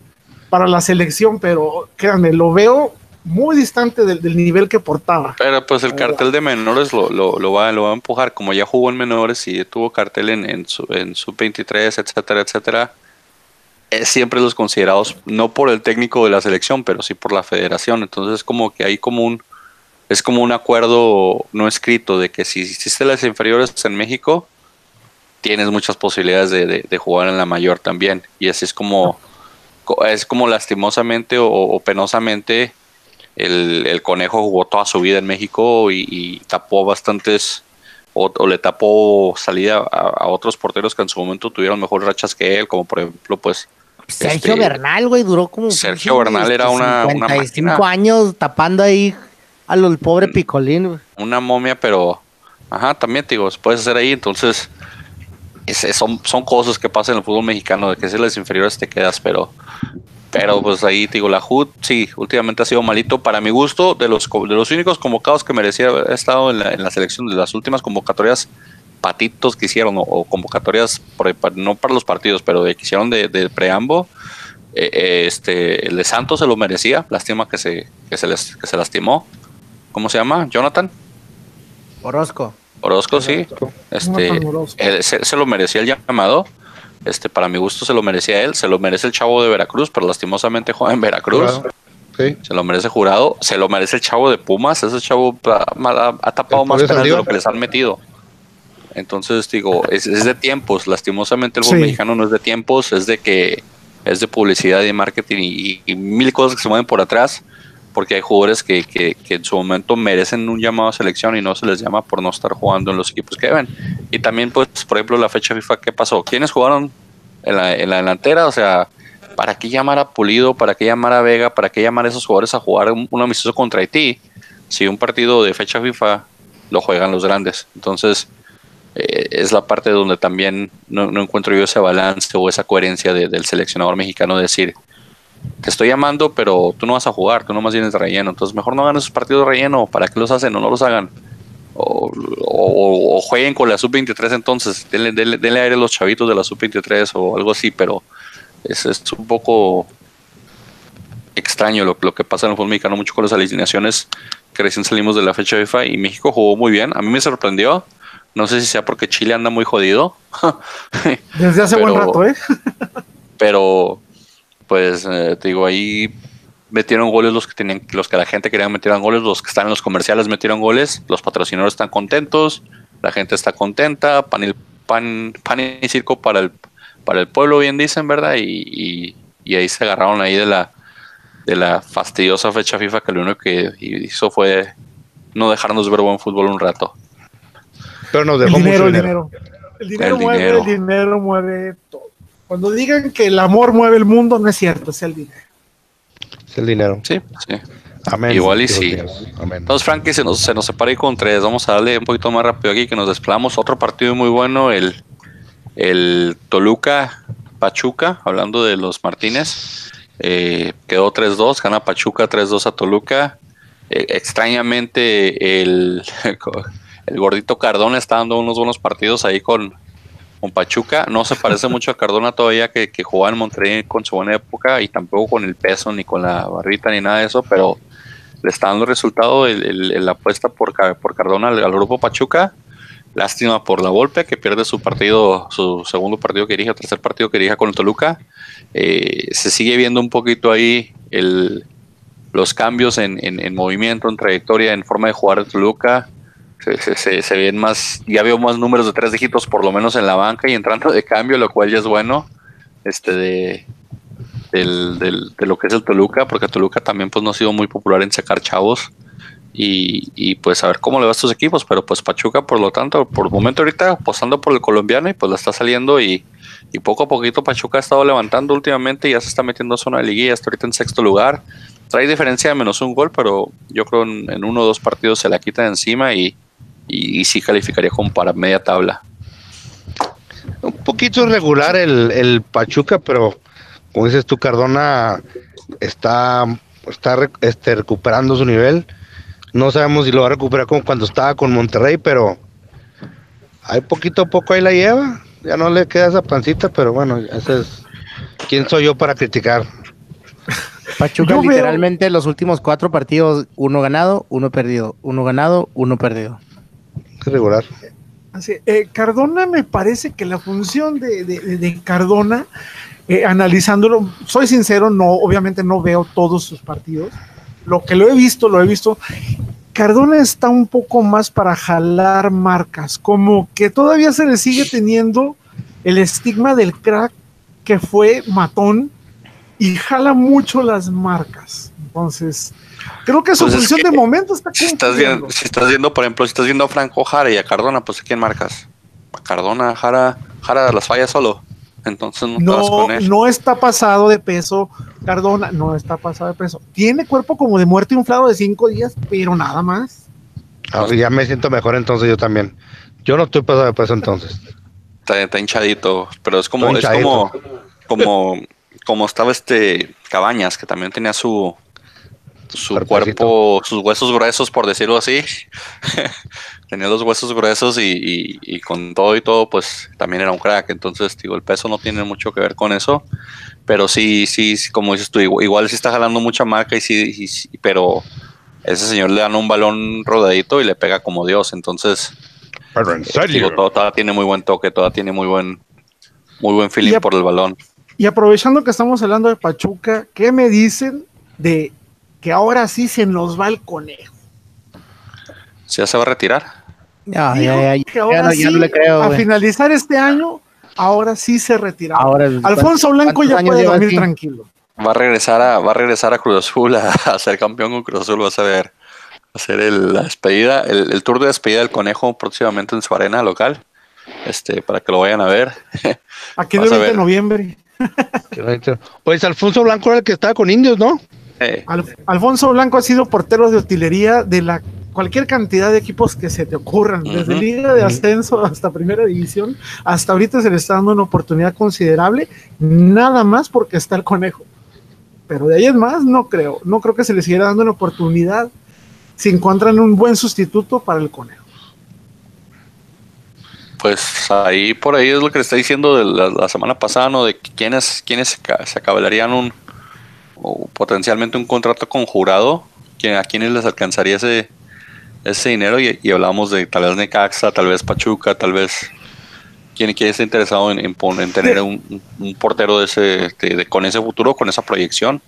para la selección, pero créanme, lo veo muy distante del, del nivel que portaba. Pero pues el cartel de menores lo, lo, lo va, lo va a empujar. Como ya jugó en menores y tuvo cartel en, en, su, en sub-23, etcétera, etcétera. Es siempre los considerados, no por el técnico de la selección, pero sí por la federación. Entonces como que hay como un, es como un acuerdo no escrito de que si hiciste las inferiores en México, tienes muchas posibilidades de, de- de jugar en la mayor también. Y así es como, co- es como lastimosamente o, o penosamente el, el conejo jugó toda su vida en México y, y tapó bastantes o, o le tapó salida a, a otros porteros que en su momento tuvieron mejores rachas que él, como por ejemplo pues Sergio Este, Bernal, güey, duró como. Sergio Bernal era una- una 55 máquina. años tapando ahí a lo el pobre Picolín, güey. una momia, pero ajá, también te digo, se puedes hacer ahí, entonces es- son, son cosas que pasan en el fútbol mexicano, de que si las inferiores te quedas, pero Pero pues ahí te digo, la HUD sí, últimamente ha sido malito. Para mi gusto, de los, de los únicos convocados que merecía haber estado en la, en la selección de las últimas convocatorias patitos que hicieron o, convocatorias, no para los partidos, pero de, que hicieron de, de preambo, eh, eh, este, el de Santos se lo merecía. Lástima que se, que se, les, que se lastimó. ¿Cómo se llama? ¿Jonathan? Orozco. Orozco, sí. Este, se, se, lo merecía el llamado. Este, para mi gusto se lo merecía él, se lo merece el chavo de Veracruz, pero lastimosamente juega en Veracruz. Se lo merece jurado, se lo merece el chavo de Pumas, ese chavo ha, tapado más penas de lo que les han metido. Entonces digo, es, de tiempos, lastimosamente el fútbol mexicano no es de tiempos, es de que es de publicidad y marketing y, y, mil cosas que se mueven por atrás, porque hay jugadores que, que, en su momento merecen un llamado a selección y no se les llama por no estar jugando en los equipos que deben. Y también, pues, por ejemplo, la fecha FIFA, ¿qué pasó? ¿Quiénes jugaron en la, delantera? O sea, ¿para qué llamar a Pulido? ¿Para qué llamar a Vega? ¿Para qué llamar a esos jugadores a jugar un, un amistoso contra Haití? Si un partido de fecha FIFA lo juegan los grandes. Entonces, eh, es la parte donde también no, encuentro yo ese balance o esa coherencia del seleccionador mexicano de decir, te estoy llamando, pero tú no vas a jugar, tú nomás vienes de relleno, entonces mejor no hagan esos partidos de relleno, ¿para qué los hacen o no los hagan? O, jueguen con la sub-23 entonces, denle, denle, aire a los chavitos de la sub-23 o algo así, pero es, es un poco extraño lo, lo, que pasa en el fútbol mexicano mucho con las alineaciones que recién salimos de la fecha FIFA y México jugó muy bien, a mí me sorprendió, no sé si sea porque Chile anda muy jodido. Desde hace buen rato, ¿eh? pero, pues, eh, te digo, ahí metieron goles los que tenían, los que la gente quería meter goles, los que están en los comerciales metieron goles, los patrocinadores están contentos, la gente está contenta, pan y, pan, pan y circo para el, para el pueblo, bien dicen, ¿verdad? Y, y, ahí se agarraron ahí de la, de la fastidiosa fecha FIFA que lo único que hizo fue no dejarnos ver buen fútbol un rato. Pero nos dejó el dinero, dinero. El dinero. mueve, el dinero mueve todo. Cuando digan que el amor mueve el mundo, no es cierto, es el dinero. Es el dinero. Sí, sí. Amén. Igual y sí. Entonces, Frankie, se nos, se nos separa ahí con tres. Vamos a darle un poquito más rápido aquí que nos desplamos. Otro partido muy bueno, el, el Toluca Pachuca, hablando de los Martínez. Eh, quedó 3-2, gana Pachuca 3-2 a Toluca. Eh, extrañamente, el el gordito Cardona está dando unos buenos partidos ahí con, con Pachuca. No se parece mucho a Cardona todavía que, jugaba en Monterrey con su buena época y tampoco con el peso ni con la barrita ni nada de eso, pero le está dando resultado la apuesta por, por Cardona al, grupo Pachuca. Lástima por la golpe que pierde su partido, su segundo partido que dirige, tercer partido que dirige con el Toluca. Eh, se sigue viendo un poquito ahí los cambios en, en, movimiento, en trayectoria, en forma de jugar el Toluca se, se, ven más, ya veo más números de tres dígitos por lo menos en la banca y entrando de cambio, lo cual ya es bueno, este de, lo que es el Toluca, porque Toluca también pues no ha sido muy popular en sacar chavos y, pues a ver cómo le va a estos equipos, pero pues Pachuca por lo tanto, por el momento ahorita apostando por el colombiano y pues la está saliendo y, y poco a poquito Pachuca ha estado levantando últimamente y ya se está metiendo a zona de liguilla, está ahorita en sexto lugar, trae diferencia de menos un gol, pero yo creo en, en uno o dos partidos se la quita de encima y, y, sí calificaría como para media tabla. Un poquito irregular el, el Pachuca, pero como dices tú, Cardona está, está este, recuperando su nivel. No sabemos si lo va a recuperar como cuando estaba con Monterrey, pero hay poquito a poco ahí la lleva. Ya no le queda esa pancita, pero bueno, ese es. ¿Quién soy yo para criticar? Pachuca literalmente los últimos cuatro partidos, uno ganado, uno perdido, uno ganado, uno perdido regular. Así, eh, Cardona me parece que la función de, Cardona, eh, analizándolo, soy sincero, no, obviamente no veo todos sus partidos. Lo que lo he visto, lo he visto. Cardona está un poco más para jalar marcas, como que todavía se le sigue teniendo el estigma del crack que fue matón y jala mucho las marcas. Entonces, Creo que su pues función de momento está si estás, viendo, si estás viendo, por ejemplo, si estás viendo a Franco Jara y a Cardona, pues ¿a quién marcas? A Cardona, Jara, Jara las falla solo. Entonces no, no, está pasado de peso, Cardona, no está pasado de peso. Tiene cuerpo como de muerte inflado de cinco días, pero nada más. Ah, ya me siento mejor entonces yo también. Yo no estoy pasado de peso entonces. Está, hinchadito, pero es como, es como, como como estaba este Cabañas, que también tenía su, su Cuerpecito. cuerpo, sus huesos gruesos, por decirlo así. tenía los huesos gruesos y, y- y con todo y todo, pues también era un crack. Entonces, digo, el peso no tiene mucho que ver con eso. Pero sí, sí, sí, como dices tú, igual, igual sí está jalando mucha marca y sí, y sí, pero ese señor le dan un balón rodadito y le pega como Dios. Entonces, Pero en digo, todo, todavía tiene muy buen toque, todavía tiene muy buen, muy buen feeling por el balón. Y aprovechando que estamos hablando de Pachuca, ¿qué me dicen de que ahora sí se nos va el conejo? ¿Ya se va a retirar? Ya, ya, ya, que ya ahora no, ya no sí, le creo, a güey. finalizar este año, ahora sí se retiraba. Ahora, Alfonso Blanco ¿cuántos ya puede dormir tranquilo. Va a regresar a, va a regresar a Cruz Azul a, a ser campeón con Cruz Azul, vas a ver. Va a ser el, la despedida, el, el tour de despedida del conejo próximamente en su arena local. Este, para que lo vayan a ver. Aquí el Vas a 20 de noviembre. Pues Alfonso Blanco era el que estaba con indios, ¿no? Eh, Al- Alfonso Blanco ha sido portero de utilería de la cualquier cantidad de equipos que se te ocurran, desde. Liga de Ascenso hasta Primera División, hasta ahorita se le está dando una oportunidad considerable, nada más porque está el conejo. Pero de ahí en más, no creo, no creo que se le siguiera dando una oportunidad si encuentran un buen sustituto para el conejo. pues ahí por ahí es lo que le está diciendo de la, la semana pasada, ¿no? De quiénes, quiénes se, se acabalarían un o potencialmente un contrato con jurado, a quienes les alcanzaría ese, ese dinero y, y hablábamos de tal vez Necaxa, tal vez Pachuca, tal vez quien, quién está interesado en, tener un, un- portero de ese, con ese futuro, con esa proyección.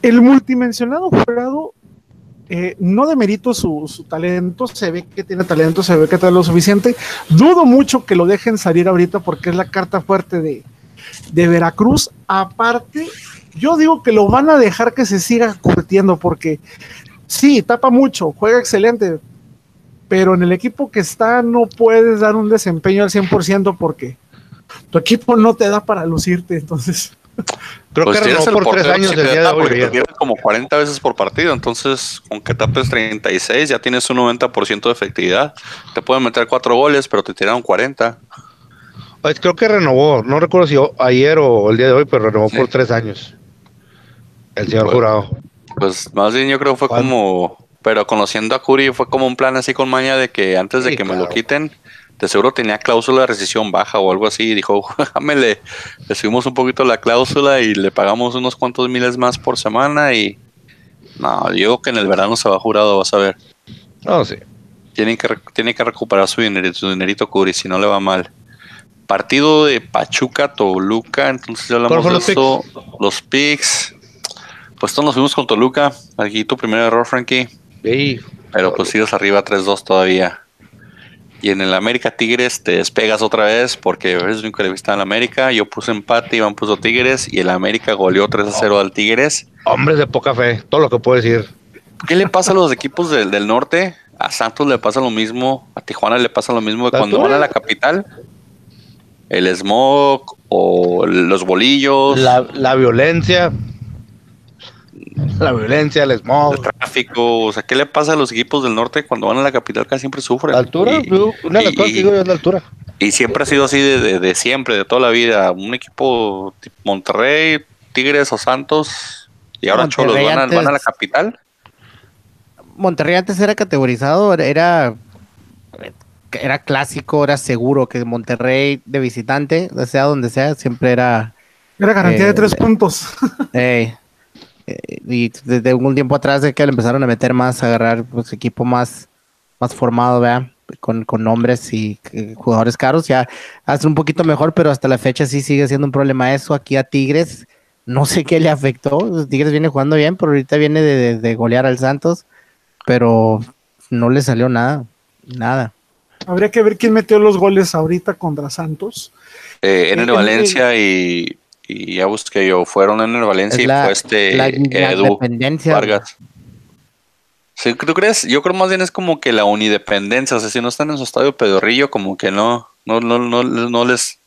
El multimensionado jurado eh, no demerito su, su talento, se ve que tiene talento, se ve que tiene lo suficiente. Dudo mucho que lo dejen salir ahorita porque es la carta fuerte de, de Veracruz. Aparte, yo digo que lo van a dejar que se siga curtiendo porque sí, tapa mucho, juega excelente, pero en el equipo que está no puedes dar un desempeño al 100% porque tu equipo no te da para lucirte. Entonces, Creo Pues que tienes el por tres años que el te día de da hoy. porque te como 40 veces por partido, entonces con que tapes 36 ya tienes un 90% de efectividad. Te pueden meter cuatro goles, pero te tiraron 40. Pues creo que renovó, no recuerdo si ayer o el día de hoy, pero renovó Sí. por tres años. El señor Pues- jurado. Pues más bien yo creo que fue ¿Cuál? como, pero conociendo a Curi fue como un plan así con maña de que antes de que me lo quiten, de seguro tenía cláusula de rescisión baja o algo así y dijo, déjame le, le subimos un poquito la cláusula y le pagamos unos cuantos miles más por semana y no, digo que en el verano se va jurado, vas a ver. No, sí. Tienen que, tiene que recuperar su dinerito, su dinerito Curi, si no le va mal. Partido de Pachuca, Toluca, entonces ya hablamos ¿Cuáles de fueron eso. Los picks. Pues todos nos fuimos con Toluca. Aquí tu primer error, Frankie. Sí. Pero pues sigues arriba 3-2 todavía. Y en el América Tigres te despegas otra vez porque que le viste en América. Yo puse empate, Iván puso Tigres y el América goleó 3-0 al Tigres. Hombres de poca fe, todo lo que puedo decir. ¿Qué le pasa a los equipos del, del norte? A Santos le pasa lo mismo, a Tijuana le pasa lo mismo. ¿La Cuando van a la capital, el smog o los bolillos, La, la violencia. La violencia, el smog. el tráfico. O sea, ¿qué le pasa a los equipos del norte cuando van a la capital? Casi siempre sufren. La altura, Y- yo- una de las cosas que digo yo es la altura. Y siempre ha sido así de, de- de siempre, de toda la vida. Un equipo tipo Monterrey, Tigres o Santos. Y ahora Monterrey Cholos van a, antes- van a la capital. Monterrey antes era categorizado, era era clásico, era seguro que Monterrey de visitante, sea donde sea, siempre era era garantía Eh, de tres puntos. eh, eh, y desde un tiempo atrás de que le empezaron a meter más, a agarrar pues equipo más, más formado, ¿verdad? Con, con nombres y eh, jugadores caros, ya hace un poquito mejor, pero hasta la fecha sí sigue siendo un problema eso. Aquí a Tigres, no sé qué le afectó. Tigres viene jugando bien, pero ahorita viene de, de- de golear al Santos, pero no le salió nada, nada. Habría que ver quién metió los goles ahorita contra Santos. Eh, el Valencia y, y ya busqué yo. Fueron en el Valencia Es y la, fue este la- la Edu. Vargas. Sí, ¿Tú crees? Yo creo más bien es como que la unidependencia. O sea, si no están en su estadio pedorrillo, como que no, no, no, no, no les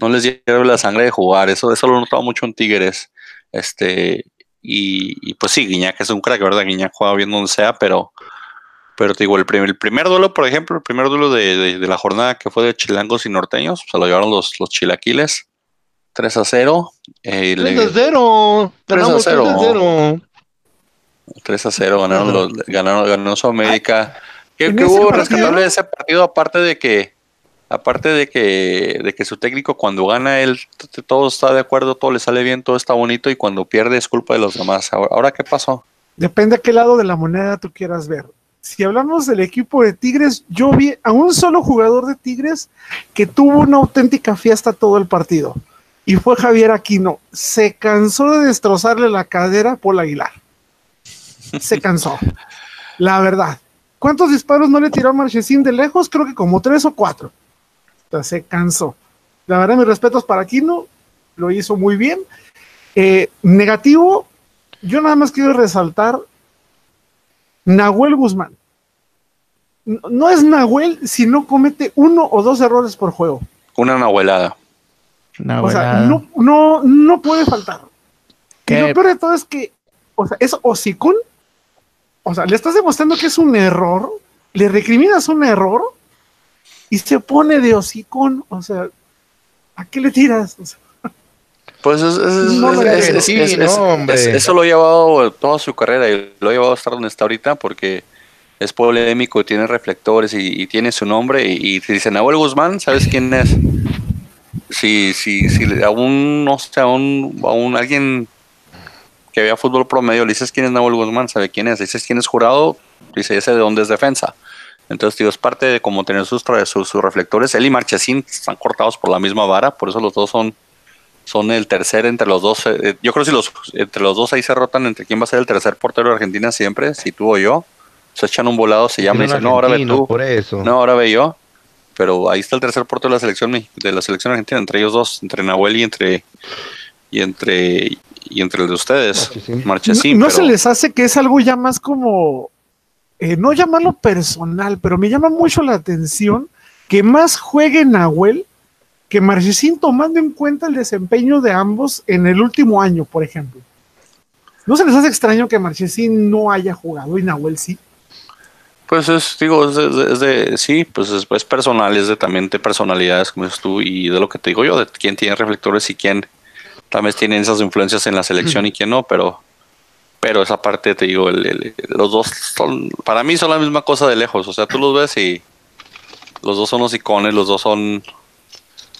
no les lleva la sangre de jugar. Eso, eso lo he notado mucho en Tigres. Este, y, y pues sí, Guiñac es un crack, ¿verdad? Guiñac juega bien donde sea, pero, pero te digo, el primer, el primer duelo, por ejemplo, el primer duelo de, de- de la jornada que fue de chilangos y norteños, se lo llevaron los, los chilaquiles. 3 a 0. eh, 3 le- a 0. 3 a Ganamos 3 a 0. 0. 3 a 0 ganaron los, ganaron, ganó Sudamérica. ¿Qué, en qué ese hubo rescatable de ese partido? Aparte de que, aparte de que, de que su técnico cuando gana él, todo está de acuerdo, todo le sale bien, todo está bonito y cuando pierde es culpa de los demás. Ahora, ¿ahora qué pasó? Depende a qué lado de la moneda tú quieras ver. Si hablamos del equipo de Tigres, yo vi a un solo jugador de Tigres que tuvo una auténtica fiesta todo el partido. Y fue Javier Aquino. Se cansó de destrozarle la cadera a Paul Aguilar. Se cansó. La verdad. ¿Cuántos disparos no le tiró Marchesín de lejos? Creo que como tres o cuatro. Se cansó. La verdad, mis respetos para Aquino. Lo hizo muy bien. Eh, negativo, yo nada más quiero resaltar Nahuel Guzmán. No es Nahuel si no comete uno o dos errores por juego. Una nahuelada. Una O sea, no, no, no puede faltar. Y ¿Qué? lo peor de todo es que, o sea, es hocicón. O sea, le estás demostrando que es un error, le recriminas un error y se pone de hocicón. O sea, ¿a qué le tiras? O sea, Pues eso lo ha llevado toda su carrera y lo ha llevado a estar donde está ahorita porque es polémico, tiene reflectores y, y tiene su nombre y, y te dicen Nahuel Guzmán, ¿sabes quién es? Si, si, si a un, no sé, a un, a un alguien que vea fútbol promedio le dices quién es Nahuel Guzmán, sabe quién es, le dices quién es jurado, dice ese de dónde es defensa. Entonces, digo, es parte de como tener sus, sus, sus reflectores. Él y Marchesín están cortados por la misma vara, por eso los dos son son el tercer entre los dos. eh, yo creo que si los entre los dos ahí se rotan entre quién va a ser el tercer portero de Argentina siempre, si tú o yo. Se echan un volado, se llama y dicen, no, ahora ve tú. Por eso. No, ahora ve yo. Pero ahí está el tercer portero de la selección de la selección argentina, entre ellos dos, entre Nahuel y entre y entre y entre el de ustedes, Marchesín. Marchesín. no, no pero- se les hace que es algo ya más como, eh, no llamarlo personal, pero me llama mucho la atención que más juegue Nahuel que Marchesín tomando en cuenta el desempeño de ambos en el último año, por ejemplo. ¿No se les hace extraño que Marchesín no haya jugado y Nahuel sí? Pues es, digo, es de, es de- sí, pues es, es personal, es de también de personalidades, como dices tú, y de lo que te digo yo, de quién tiene reflectores y quién vez tiene esas influencias en la selección y quién no, pero, pero esa parte, te digo, el- el- los dos son, para mí son la misma cosa de lejos, o sea, tú los ves y los dos son los icones, los dos son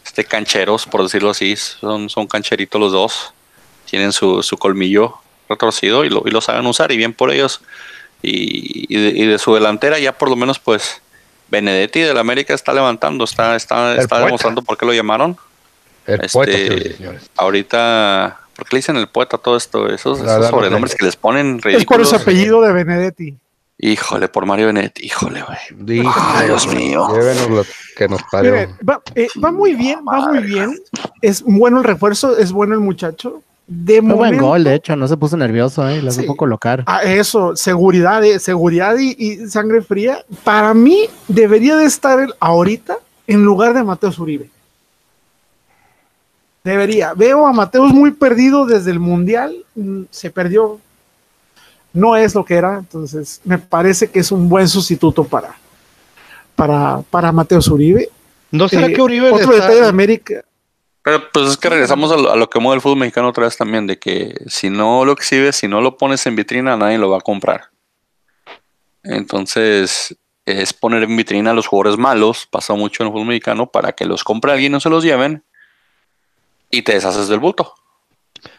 este cancheros, por decirlo así, son, son cancheritos los dos, tienen su, su colmillo retorcido y lo, y lo saben usar, y bien por ellos y, y de, y de su delantera ya por lo menos pues Benedetti del América está levantando, está, está, está demostrando por qué lo llamaron. El Este, poeta, señores. Ahorita, ¿por qué le dicen el poeta todo esto? Esos, La esos sobrenombres que les ponen Es por ridículos. ese apellido de Benedetti. Híjole, por Mario Benedetti, híjole, güey. Dios mío. Llévenos lo que nos parió. Mire, va, eh, va muy bien, va muy bien. Es bueno el refuerzo, es bueno el muchacho. De Fue buen gol, de hecho, no se puso nervioso, ¿eh? Lo Sí. supo colocar. a eso, seguridad, eh, seguridad y, y sangre fría. Para mí debería de estar él ahorita en lugar de Mateus Uribe. Debería. Veo a Mateus muy perdido desde el Mundial. mm, Se perdió. No es lo que era. Entonces, me parece que es un buen sustituto para, para, para Mateus Uribe. ¿No será Eh, que Uribe otro está- detalle de América. Pero pues es que regresamos a lo, a lo que mueve el fútbol mexicano otra vez también, de que si no lo exhibes, si no lo pones en vitrina, nadie lo va a comprar. Entonces, es poner en vitrina a los jugadores malos, pasa mucho en el fútbol mexicano, para que los compre alguien, no se los lleven, y te deshaces del bulto.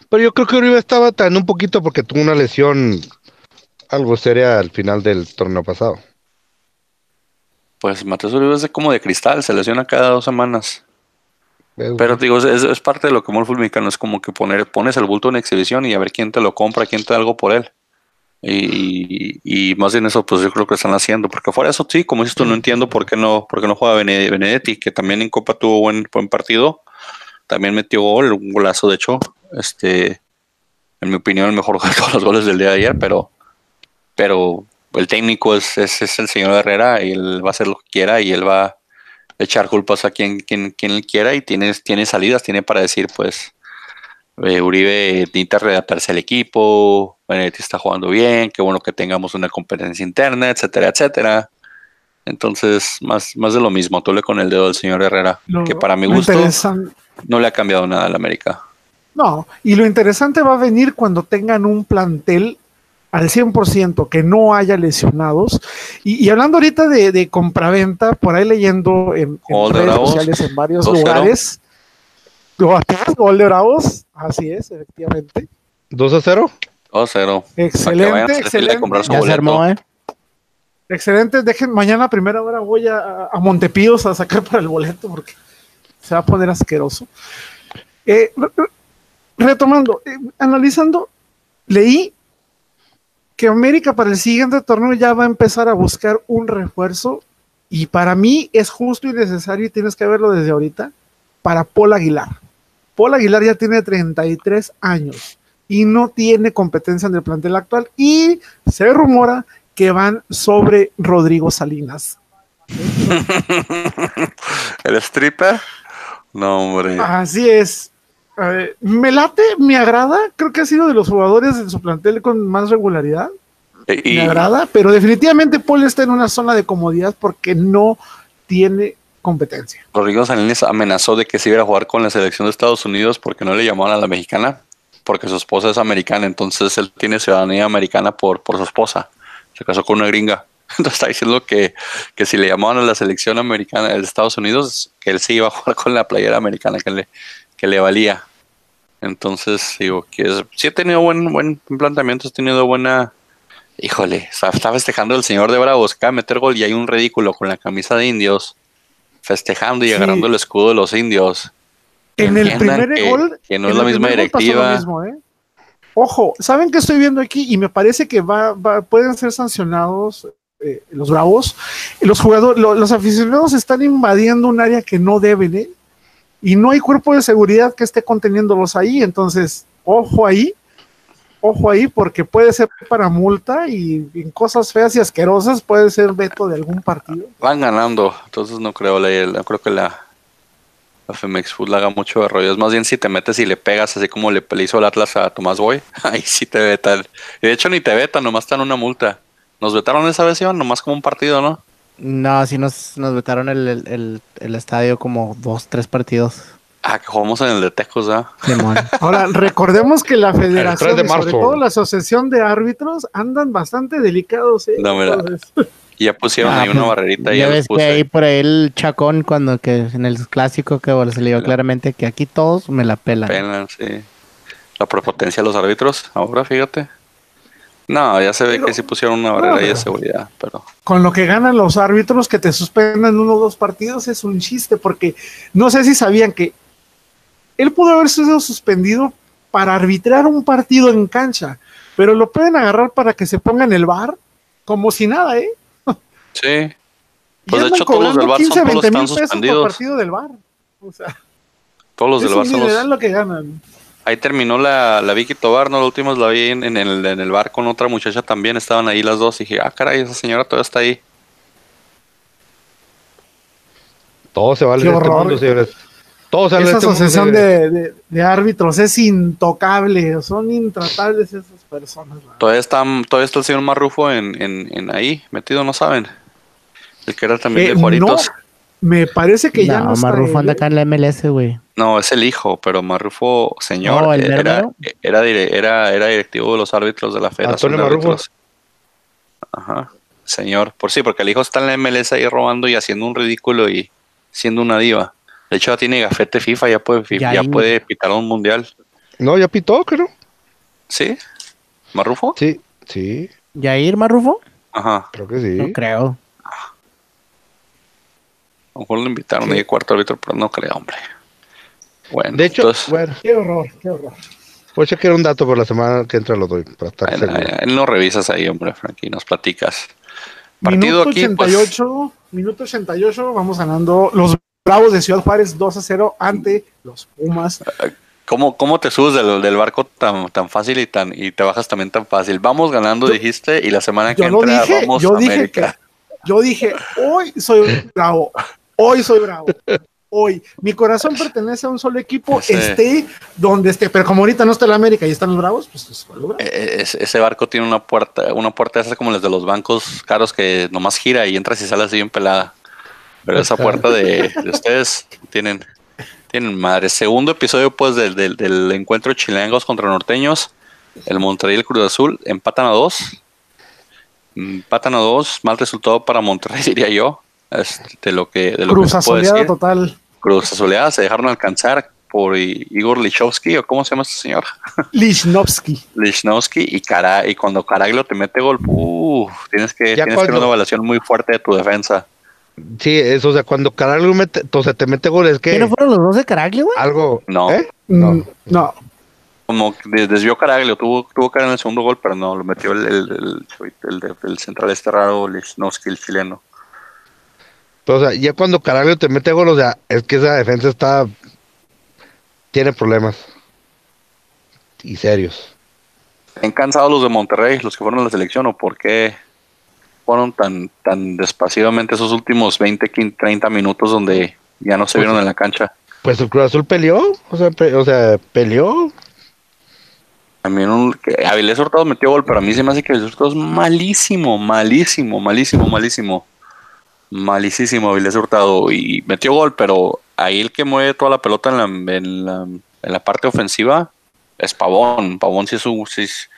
Pero yo creo que Uribe estaba tan un poquito porque tuvo una lesión algo seria al final del torneo pasado. Pues Mateus Uribe es de como de cristal, se lesiona cada dos semanas. Pero digo, es, es parte de lo que el fútbol mexicano, es como que poner, pones el bulto en exhibición y a ver quién te lo compra, quién te da algo por él. Y, más bien eso, pues yo creo que están haciendo, porque fuera de eso, sí, como dices tú, no entiendo por qué no, por qué no juega Bene- Benedetti, que también en Copa tuvo buen, buen partido, también metió gol, un golazo de hecho, este, en mi opinión, el mejor de todos los goles del día de ayer, pero, pero el técnico es, es, el señor Herrera y él va a hacer lo que quiera y él va echar culpas a quien, quien, quien quiera y tiene, tiene salidas, tiene para decir, pues, eh, Uribe necesita readaptarse al equipo, Benedetti está jugando bien, qué bueno que tengamos una competencia interna, etcétera, etcétera. Entonces, más, más de lo mismo, tole con el dedo del señor Herrera, Lo- que para mi gusto no le ha cambiado nada al América. No, y lo interesante va a venir cuando tengan un plantel al 100%, que no haya lesionados. Y, y hablando ahorita de, de compraventa, por ahí leyendo en, redes Bravos, sociales en varios 2-0. lugares. Gol de Bravos, así es, efectivamente. 2 a 0. 2-0. Excelente, vayan a hacer fila a comprar excelente. su Ya se boleto. armó, ¿eh? Excelente, dejen mañana a primera hora voy a, a Montepíos a sacar para el boleto porque se va a poner asqueroso. Eh, re- re- retomando, eh, analizando, leí que América para el siguiente torneo ya va a empezar a buscar un refuerzo y para mí es justo y necesario y tienes que verlo desde ahorita para Paul Aguilar. Paul Aguilar ya tiene 33 años y no tiene competencia en el plantel actual y se rumora que van sobre Rodrigo Salinas. ¿El stripper? No, hombre. Así es. Eh, me late, me agrada, creo que ha sido de los jugadores de su plantel con más regularidad. y, me agrada, pero definitivamente Paul está en una zona de comodidad porque no tiene competencia. Rodrigo Salinas amenazó de que se iba a jugar con la selección de Estados Unidos porque no le llamaban a la mexicana, porque su esposa es americana, entonces él tiene ciudadanía americana por, por su esposa. Se casó con una gringa. Entonces está diciendo que, que si le llamaban a la selección americana de Estados Unidos, que él sí iba a jugar con la playera americana que le, que le valía. Entonces, digo, que es, sí ha tenido buen, buen planteamiento, ha tenido buena... Híjole, está, festejando el señor de Bravos, acaba de meter gol y hay un ridículo con la camisa de indios, festejando y Sí. agarrando el escudo de los indios. En el primer que- gol. que no en es la misma directiva. mismo, ¿eh? Ojo, ¿saben qué estoy viendo aquí? Y me parece que va, va- pueden ser sancionados eh, los bravos. Los jugadores, lo- los aficionados están invadiendo un área que no deben, ¿eh? Y no hay cuerpo de seguridad que esté conteniéndolos ahí. Entonces, ojo ahí. Ojo ahí, porque puede ser para multa y en cosas feas y asquerosas puede ser veto de algún partido. Van ganando, entonces no creo, no creo que la, la Femex Food le haga mucho de rollo. Es más bien si te metes y le pegas así como le, le hizo el Atlas a Tomás Boy, ahí sí te vetan. Y de hecho ni te vetan, nomás están una multa. Nos vetaron esa vez, Iván, nomás como un partido, ¿no? No, sí nos, nos vetaron el, el, el- el estadio como dos, tres partidos. Ah, que jugamos en el de Tecos, ¿ah? Simón. Ahora, recordemos que la federación, 3 de y sobre todo la asociación de árbitros, andan bastante delicados. ¿eh? No, mira. Ya pusieron Ah, ahí una pues, barrerita y ya ya ves que ahí por ahí el chacón cuando que en el clásico que bueno, se le dio claramente que aquí todos me la pelan. Pelan, sí. La prepotencia de los árbitros, ahora fíjate. No, ya se ve Pero- que sí pusieron una barrera de pero- seguridad, pero con lo que ganan los árbitros que te suspendan uno o dos partidos es un chiste, porque no sé si sabían que él pudo haber sido suspendido para arbitrar un partido en cancha, pero lo pueden agarrar para que se ponga en el bar como si nada, ¿eh? sí. Y Pues de hecho todos los del Bar 15, son todos 20 están mil pesos por suspendidos. partido del bar. O sea, Todos los del Bar son los, lo que ganan. Ahí terminó la, la Vicky Tobar, ¿no? La última la vi en, en el, en el bar con otra muchacha también, estaban ahí las dos y dije, ah, caray, esa señora todavía está ahí. Todo se vale Qué en este mundo, señores. Todo se vale Esa este mundo, asociación señores. de, de- de árbitros es intocable, son intratables esas personas. ¿verdad? Todavía está, todavía está el señor Marrufo en, en, en ahí, metido, ¿no saben? El que era también Eh, de Juaritos. no, me parece que ya no está Marrufo anda ¿eh? acá en la MLS, güey. No, es el hijo, pero Marrufo, señor, ¿el era, era, era, era directivo de los árbitros de la Federación Antonio de Marrufo. Árbitros. Ajá, señor. Por sí, porque el hijo está en la MLS ahí robando y haciendo un ridículo y siendo una diva. De hecho, ya tiene gafete FIFA, ya puede, Ya ya puede pitar un mundial. No, ya pitó, creo. ¿Sí? ¿Marrufo? Sí, sí, ¿Yair Marrufo? Ajá. creo que sí. No creo. A lo mejor lo invitaron Sí. ahí cuarto árbitro, pero no creo, hombre. Bueno, De hecho, entonces, bueno, Qué horror, qué horror. voy a chequear un dato por la semana que entra lo doy para estar seguro. no revisas ahí, hombre, Frankie, nos platicas. Partido Minuto aquí, pues, 88, minuto 88, vamos ganando los Bravos de Ciudad Juárez 2 a 0 ante los Pumas. ¿Cómo, ¿Cómo te subes del, del barco tan, tan fácil y tan y te bajas también tan fácil? Vamos ganando, Yo- dijiste, y la semana que entra dije, vamos yo a dije América. que, yo dije, hoy soy bravo, hoy soy bravo. hoy. Mi corazón pertenece a un solo equipo, Ese- esté donde esté. Pero como ahorita no está el América y están los Bravos, pues es los Bravos. Eh, ese- ese barco tiene una puerta, una puerta esa como las de los bancos caros que nomás gira y entras y sales así bien pelada. Pero esa puerta de, de ustedes tienen, tienen madre. Segundo episodio pues del, del, del encuentro chilengos contra norteños. El Monterrey y el Cruz Azul empatan a dos. Empatan a dos. Mal resultado para Monterrey, diría yo. Es de lo que, de lo Cruz que se puede decir. total. Cruz Azuleada se dejaron alcanzar por Igor Lichovsky, o cómo se llama este señor. Lichnowsky. Lichnowsky y cara y cuando Caraglio te mete gol, uf, tienes que Ya tienes que cuando- hacer una evaluación muy fuerte de tu defensa. Sí, eso, o sea, cuando Caraglio mete, entonces te mete goles, ¿Qué que no fueron los dos de Caraglio, güey? algo. No. ¿eh? No. No. no. Como que des- desvió Caraglio, tuvo tuvo cara en el segundo gol, pero no, lo metió el, el, el, el de- el central este raro, Lichnowsky, el chileno. Pero, o sea, ya cuando Caraglio te mete gol, o sea, es que esa defensa está. Tiene problemas. Y serios. ¿Han cansado los de Monterrey, los que fueron a la selección, o por qué fueron tan, tan despacivamente esos últimos 20, 15, 30 minutos donde ya no se vieron en la cancha? Pues el Cruz Azul peleó, o sea, pe- o sea, peleó. También un, que Avilés Hurtado metió gol, pero a mí se me hace que Avilés Hurtado es malísimo, malísimo, malísimo, malísimo. Malísimo Avilés Hurtado. Y metió gol, pero ahí el que mueve toda la pelota en la, en la, la parte ofensiva es Pavón. Pavón sí es un... sí es-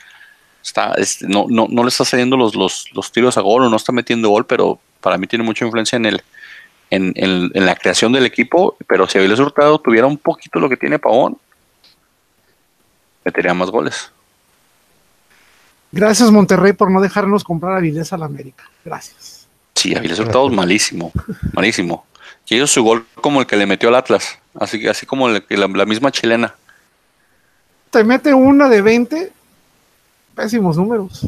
está, es- no, no, no le está saliendo los, los, los tiros a gol o no está metiendo gol, pero para mí tiene mucha influencia en el en, en- la creación del equipo. Pero si Avilés Hurtado tuviera un poquito lo que tiene Pavón, metería más goles. Gracias, Monterrey, por no dejarnos comprar a Vilés al América. Gracias. Sí, Avilés Hurtado es malísimo, malísimo. Y hizo su gol como el que le metió al Atlas, así que así como el la, la misma chilena. Te mete una de 20. Pésimos números.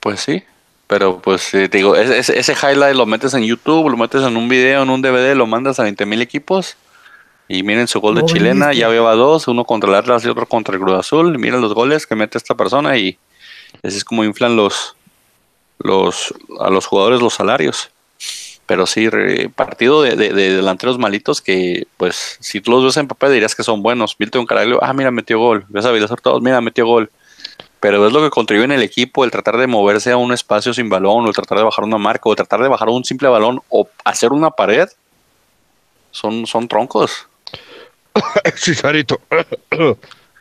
Pues sí, pero pues eh, te digo, ese, highlight lo metes en YouTube, lo metes en un video, en un DVD, lo mandas a 20 mil equipos y miren su gol de chilena, ya lleva dos, uno contra el Atlas y otro contra el Cruz Azul, miren los goles que mete esta persona y así es como inflan los, los a los jugadores los salarios. Pero sí, partido de, de- de delanteros malitos que, pues, si tú los ves en papel dirías que son buenos. Milton Caraglio, ah, mira, metió gol. Ves a mira, metió gol. Pero es lo que contribuye en el equipo, el tratar de moverse a un espacio sin balón, o el tratar de bajar una marca, o tratar de bajar un simple balón, o hacer una pared. Son, son troncos. Chicharito.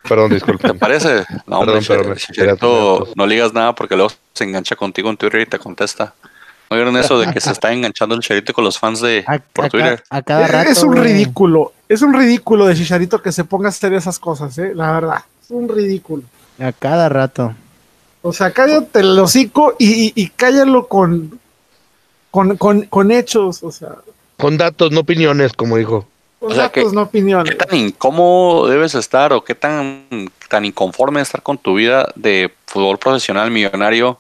Perdón, disculpe. ¿Te parece? No, hombre, Perdón, no le digas nada porque luego se engancha contigo en Twitter y te contesta. ¿No vieron eso de que se está enganchando el Chicharito con los fans de A, por a Twitter? a cada rato. es un ridículo. Es un ridículo de Chicharito que se ponga a hacer esas cosas, ¿eh? La verdad. Es un ridículo. A cada rato. O sea, cállate el hocico y, y, y cállalo con, con, con, con hechos. O sea, Con datos, no opiniones, como dijo. O sea, datos, que- no opiniones. ¿Qué tan incómodo debes estar o qué tan, tan inconforme estar con tu vida de fútbol profesional millonario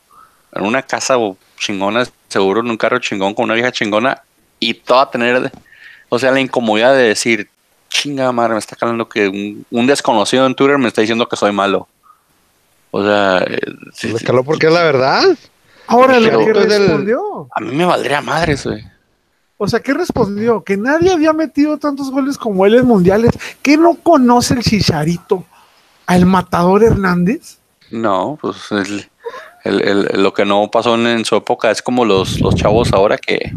en una casa o chingona, seguro en un carro chingón con una vieja chingona y toda tener, o sea, la incomodidad de decir, chinga madre, me está calando que un, un desconocido en Twitter me está diciendo que soy malo. O sea, eh, sí, Me sí, caló porque es la verdad. Ahora lo pero- que el- respondió. a mí me valdría madres, güey. O sea, ¿qué respondió? Que nadie había metido tantos goles como él en mundiales. ¿Que no conoce el Chicharito al matador Hernández? No, pues el- el- el- lo que no pasó en, su época es como los, los chavos ahora que,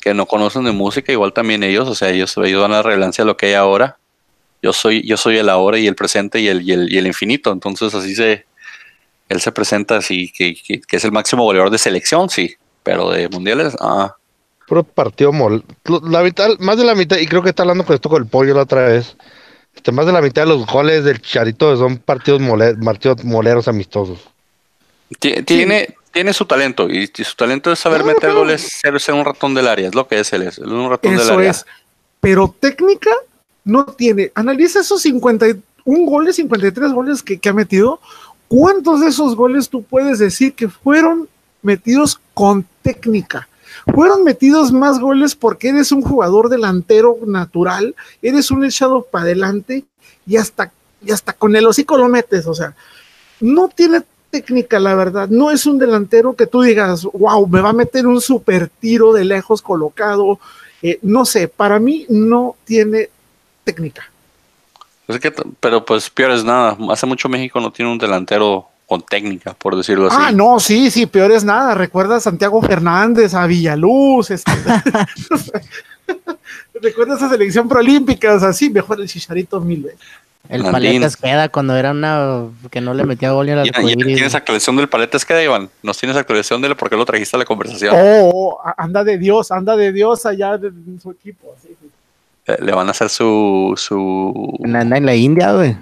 que no conocen de música, igual también ellos, o sea, ellos, ellos van a relevancia a lo que hay ahora. Yo soy, yo soy el ahora y el presente y el, el, el infinito, entonces así se, él se presenta así, que, que, que es el máximo goleador de selección, sí, pero de mundiales, ah, Puro partido mol. La mitad, más de la mitad, y creo que está hablando con esto con el pollo la otra vez. Este, más de la mitad de los goles del Chicharito son partidos, mole- partidos moleros amistosos. Ti- Tiene, tiene su talento y, y su talento es saber meter goles, ser, ser un ratón del área, es lo que es él, es un ratón del Eso área. es. Pero técnica no tiene. Analiza esos 51 goles, 53 goles que, que ha metido. ¿Cuántos de esos goles tú puedes decir que fueron metidos con técnica? Fueron metidos más goles porque eres un jugador delantero natural, eres un echado para adelante y hasta, y hasta con el hocico lo metes. O sea, no tiene técnica, la verdad. No es un delantero que tú digas, wow, me va a meter un super tiro de lejos colocado Eh, no sé, para mí no tiene técnica. Es que, pero pues peor es nada. Hace mucho México no tiene un delantero con técnica, por decirlo así. Ah, no, sí, sí, peor es nada. Recuerda a Santiago Fernández, a Villaluz. Este... Recuerda esa selección proolímpica, así, mejor el Chicharito mil veces. El Paletas queda cuando era una que no le metía gol ni a la ¿Ya, tienes actualización del Paletas queda, Iván? ¿Nos tienes actualización de él? porque lo trajiste a la conversación? Oh, anda de Dios, anda de Dios allá en su equipo. Así. Eh, le van a hacer su. su... Anda en la India, güey.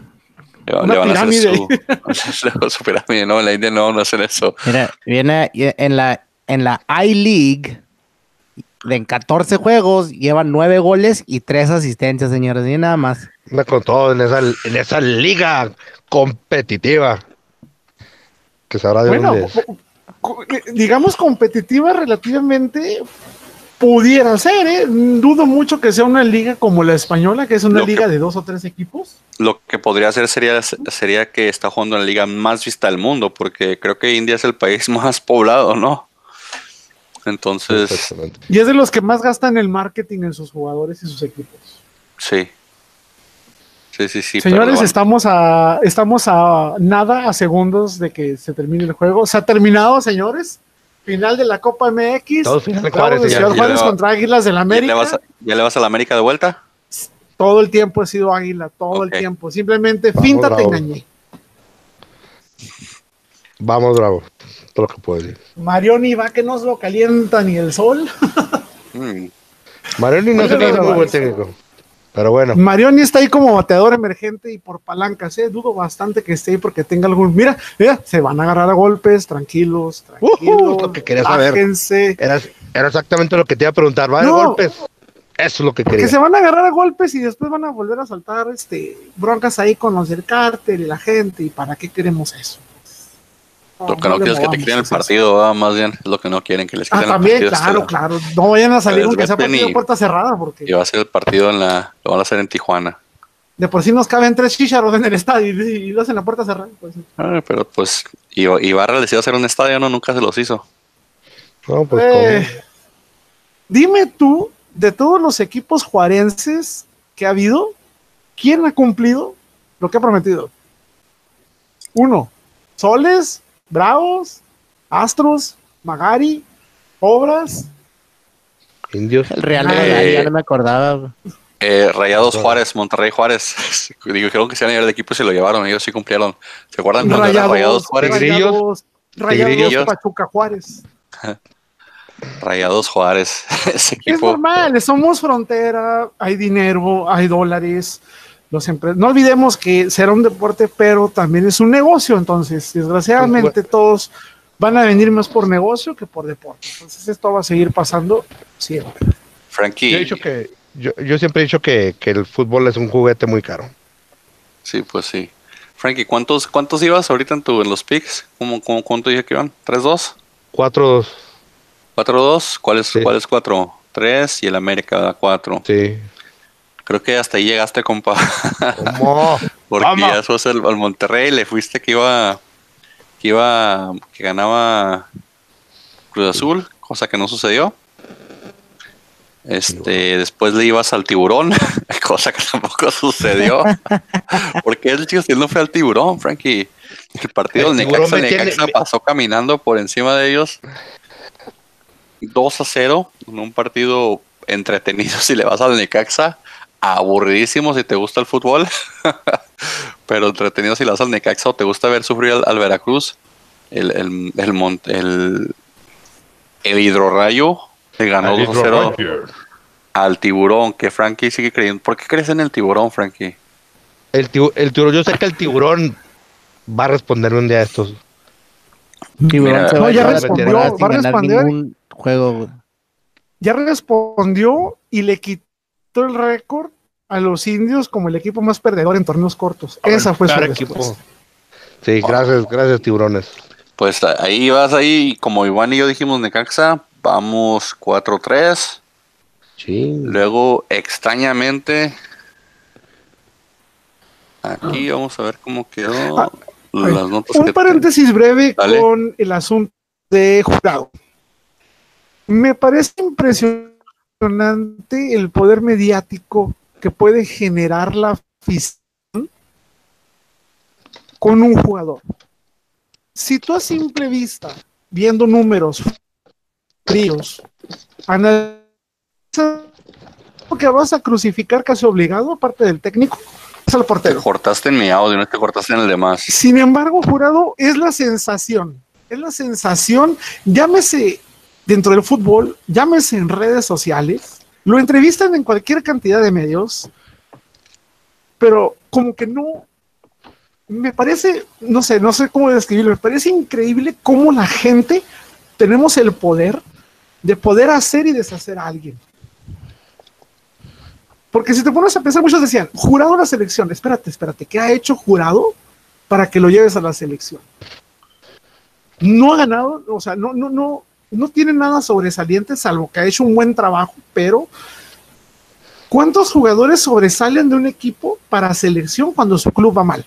Le, van a hacer su, su pirámide. No, en la India no van a hacer eso. Mira, viene en la, en la I-League en 14 juegos, llevan 9 goles y 3 asistencias, señores, y nada más. Con todo en esa, en esa liga competitiva. Que sabrá de bueno, digamos competitiva relativamente pudiera ser, ¿eh? Dudo mucho que sea una liga como la española, que es una liga de dos o tres equipos. Lo que podría ser sería, sería que está jugando en la liga más vista del mundo, porque creo que India es el país más poblado, ¿no? Entonces. Y es de los que más gastan el marketing en sus jugadores y sus equipos. Sí. Sí, sí, sí. Señores, estamos a estamos a nada, a segundos de que se termine el juego. Se ha terminado, señores. Final de la Copa MX. Todos final Juárez, Ciudad Juárez contra Águilas del América. ¿Ya le, vas a, la América de vuelta? Todo el tiempo he sido Águila, todo el tiempo. Simplemente finta te engañé. Vamos, bravo lo que puedo decir. Marioni va que nos lo calienta ni el sol. mm. Marioni no es muy buen técnico. Pero bueno. Marioni está ahí como bateador emergente y por palancas, ¿eh? Dudo bastante que esté ahí porque tenga algún. Mira, mira, se van a agarrar a golpes, tranquilos, tranquilos. lo que quería saber. Era, era, exactamente lo que te iba a preguntar. ¿Va a haber golpes? Eso es lo que quería. Que se van a agarrar a golpes y después van a volver a saltar este, broncas ahí con los del cártel y la gente. ¿Y para qué queremos eso? Lo que no, quieren es que te quiten el partido, más bien es lo que no quieren que les quiten ah, también, el partido. Claro, claro. No vayan a salir aunque sea partido de puerta cerrada. Porque... Y va a ser el partido en la. Lo van a hacer en Tijuana. De por sí nos caben tres chicharos en el estadio y, lo hacen en la puerta cerrada. Pues. Ah, pero pues. Y, y Barra decidió hacer un estadio, no, nunca se los hizo. No, pues. Eh, dime tú, de todos los equipos juarenses que ha habido, ¿quién ha cumplido lo que ha prometido? Uno, Soles, Bravos, Astros, Magari, Obras. Indios. El Real Magari, ya no me acordaba. Eh, Rayados Juárez, Monterrey Juárez. Dijeron que se iban a ir de equipo y se lo llevaron. Ellos sí cumplieron. ¿Se acuerdan cuando Rayados, Rayados Juárez? Rayados, Rayados Pachuca Juárez. Rayados Juárez. Ese equipo. Es normal, somos frontera, hay dinero, hay dólares no olvidemos que será un deporte, pero también es un negocio, entonces desgraciadamente todos van a venir más por negocio que por deporte. Entonces esto va a seguir pasando siempre. Frankie. Yo, he dicho que, yo, siempre he dicho que, el fútbol es un juguete muy caro. Sí, pues sí. Frankie, ¿cuántos, cuántos ibas ahorita en, tu, en los picks? ¿Cómo, cómo, cuánto dije que iban? ¿3-2? 4-2. ¿4-2? ¿Cuál es, ¿Cuál es 4? 3 y el América da 4. Sí. Creo que hasta ahí llegaste, compa. ¿Cómo? Porque ya sos el, al Monterrey, le fuiste que iba, que iba, que ganaba Cruz Azul, cosa que no sucedió. Este, después le ibas al tiburón, cosa que tampoco sucedió. Porque el tío no fue al tiburón, Frankie. El partido del Necaxa, Necaxa pasó caminando por encima de ellos 2 a 0 en un partido entretenido si le vas al Necaxa aburridísimo si te gusta el fútbol, pero entretenido si le vas al Necaxa o te gusta ver sufrir al, Veracruz, el, el, el, el, el hidrorrayo le ganó 2-0 al tiburón, que Frankie sigue creyendo. ¿Por qué crees en el tiburón, Frankie? El, el tiburón, yo sé que el tiburón va a responder un día a estos. no, ya respondió, va a responder. Juego. Ya respondió y le quitó el récord a los indios como el equipo más perdedor en torneos cortos. Esa fue su equipo. Sí, gracias, gracias, tiburones. Pues ahí vas ahí, como Iván y yo dijimos, Necaxa, vamos 4-3. Sí. Luego, extrañamente, aquí vamos a ver cómo quedó ah, las notas. Un paréntesis breve con el asunto de jurado. Me parece impresionante impresionante el poder mediático que puede generar la afición con un jugador. Si tú a simple vista, viendo números fríos, analizas que vas a crucificar casi obligado, aparte del técnico, es al Te portero. cortaste en mi audio, no te cortaste en el demás. Sin embargo, jurado, es la sensación, es la sensación, llámese dentro del fútbol, llámese en redes sociales, lo entrevistan en cualquier cantidad de medios, pero como que no, me parece, no sé, no sé cómo describirlo, me parece increíble cómo la gente tenemos el poder de poder hacer y deshacer a alguien. Porque si te pones a pensar, muchos decían, jurado a la selección, espérate, espérate, ¿qué ha hecho jurado para que lo lleves a la selección? No ha ganado, o sea, no, no, no, no tiene nada sobresaliente, salvo que ha hecho un buen trabajo, pero ¿cuántos jugadores sobresalen de un equipo para selección cuando su club va mal?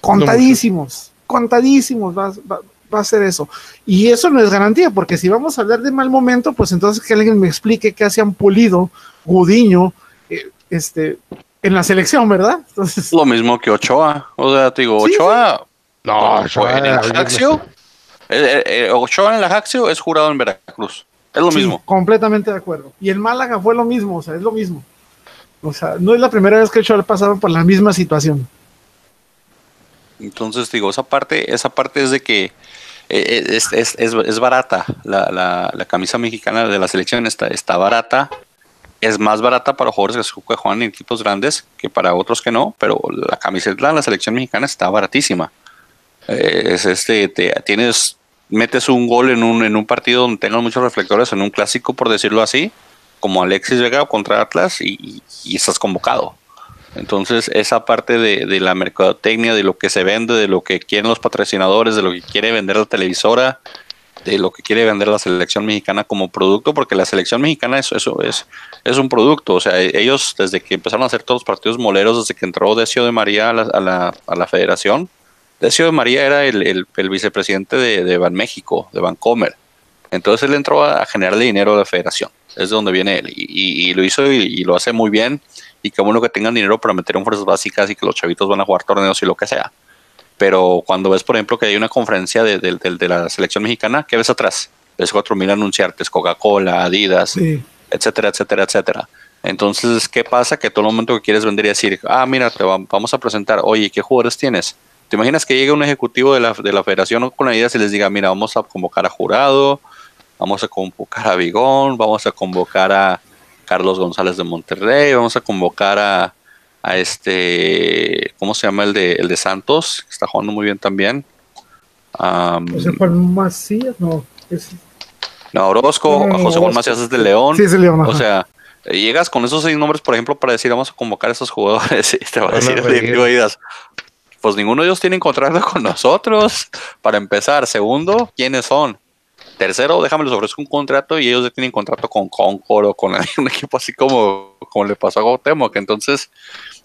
Contadísimos, contadísimos va, va- va a ser eso. Y eso no es garantía, porque si vamos a hablar de mal momento, pues entonces que alguien me explique qué hacían Pulido, Gudiño, eh, este, en la selección, ¿verdad? Entonces, Es lo mismo que Ochoa. O sea, te digo, Sí, Ochoa. No, Ochoa Ochoa, en el Ajaxio. Eh, eh, eh, Ochoa en el Ajaxio es jurado en Veracruz. Es lo sí, mismo. completamente de acuerdo. Y el Málaga fue lo mismo, o sea, es lo mismo. O sea, no es la primera vez que el Choral pasaron por la misma situación. Entonces, digo, esa parte, esa parte es de que es, es, es, es barata. La, la, la camisa mexicana de la selección está, está barata. Es más barata para jugadores que juegan en equipos grandes que para otros que no, pero la camiseta de la selección mexicana está baratísima. Eh, es este, te, tienes, metes un gol en un, en un partido donde tengan muchos reflectores, en un clásico, por decirlo así, como Alexis Vega contra Atlas, y, estás convocado. Entonces, esa parte de, de la mercadotecnia, de lo que se vende, de lo que quieren los patrocinadores, de lo que quiere vender la televisora, de lo que quiere vender la selección mexicana como producto, porque la selección mexicana es, eso es, es un producto. O sea, ellos, desde que empezaron a hacer todos los partidos moleros, desde que entró Decio de María a la, a la, a la federación, Decio de María era el, el- el vicepresidente de, de Banméxico, de Bancomer. Entonces él entró a, a generarle dinero a la federación. Es de donde viene él. Y, y- y lo hizo y, y lo hace muy bien. Y qué bueno que tengan dinero para meter en fuerzas básicas y que los chavitos van a jugar torneos y lo que sea. Pero cuando ves, por ejemplo, que hay una conferencia de, de- de- de la selección mexicana, ¿qué ves atrás? Ves 4000 anunciantes, Coca-Cola, Adidas, Sí. etcétera, etcétera, etcétera. Entonces, ¿qué pasa? Que todo el momento que quieres vender y decir, ah, mira, te va- vamos a presentar, oye, ¿qué jugadores tienes? ¿Te imaginas que llegue un ejecutivo de la, de la federación con Adidas y les diga, mira, vamos a convocar a Jurado, vamos a convocar a Vigón, vamos a convocar a Carlos González de Monterrey, vamos a convocar a, a este, ¿cómo se llama el de, el de Santos? Que está jugando muy bien también. Sea, Juan Macías, no. es- no, Orozco, No, a José Juan. Macías es de León. Sí, es el León. O ajá. sea, llegas con esos seis nombres, por ejemplo, para decir vamos a convocar a estos jugadores y te va a decir Adidas, Pues ninguno de ellos tiene contrato con nosotros. Para empezar. Segundo, ¿quiénes son? Tercero, déjame les ofrezco un contrato y ellos ya tienen contrato con Concord o con un equipo así como, como le pasó a Gautemo, que entonces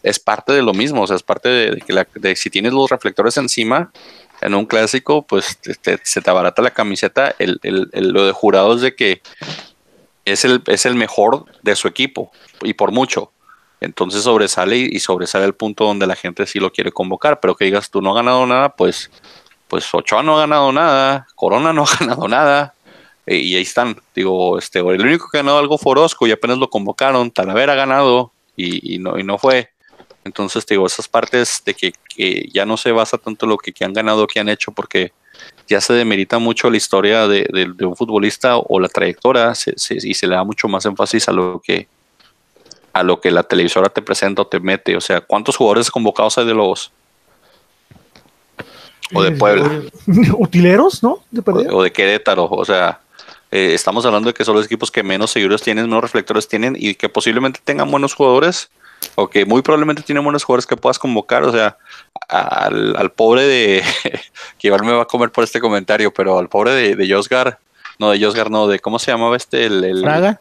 es parte de lo mismo, o sea, es parte de, que si tienes los reflectores encima en un clásico, pues se te abarata la camiseta. El, el- lo de jurado es de que es el, es el mejor de su equipo y por mucho. Entonces sobresale y, sobresale el punto donde la gente sí lo quiere convocar, pero que digas tú no ha ganado nada, pues, pues Ochoa no ha ganado nada, Corona no ha ganado nada, eh, y ahí están. Digo, este, el único que ha ganado algo fue Orozco y apenas lo convocaron, Talavera ha ganado y, no, y no fue. Entonces, digo, esas partes de que, que ya no se basa tanto lo que, que han ganado, que han hecho, porque ya se demerita mucho la historia de, de- de un futbolista o la trayectoria se- se- y se le da mucho más énfasis a lo que a lo que la televisora te presenta o te mete. O sea, ¿cuántos jugadores convocados hay de Lobos? O de Puebla. Utileros, ¿no? De O, o de Querétaro. O sea, eh, estamos hablando de que son los equipos que menos seguidores tienen, menos reflectores tienen y que posiblemente tengan buenos jugadores o que muy probablemente tienen buenos jugadores que puedas convocar. O sea, al, al pobre de. que igual me va a comer por este comentario, pero al pobre de, de Josgar. No, de Josgar, no, de cómo se llamaba este. El, el- Fraga.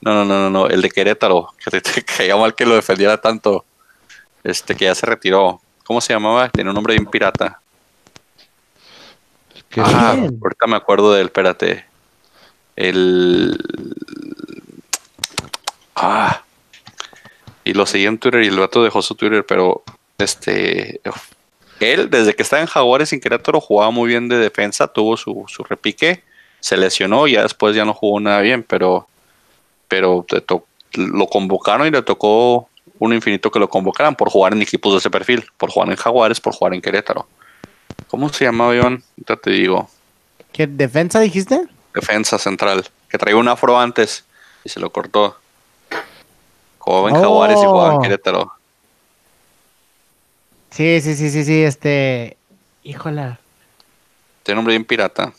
No, no, no, no, no, el de Querétaro, que te, caía mal que lo defendiera tanto. Este, que ya se retiró. ¿Cómo se llamaba? Tenía un nombre bien pirata. Ah, Bien. ahorita me acuerdo del, espérate. El. Ah. Y lo seguí en Twitter y el vato dejó su Twitter, pero este. Él, desde que estaba en Jaguares sin Querétaro, jugaba muy bien de defensa, tuvo su, su repique, se lesionó y ya después ya no jugó nada bien, pero, pero lo convocaron y le tocó un infinito que lo convocaran por jugar en equipos de ese perfil, por jugar en Jaguares, por jugar en Querétaro. ¿Cómo se llamaba, Iván? Ya te digo. ¿Qué defensa dijiste? Defensa central, que traía un afro antes y se lo cortó. Jugaba en Jaguares y jugaba en Oh. Querétaro. Sí, sí, sí, sí, sí, este. Híjola, Tiene nombre bien pirata.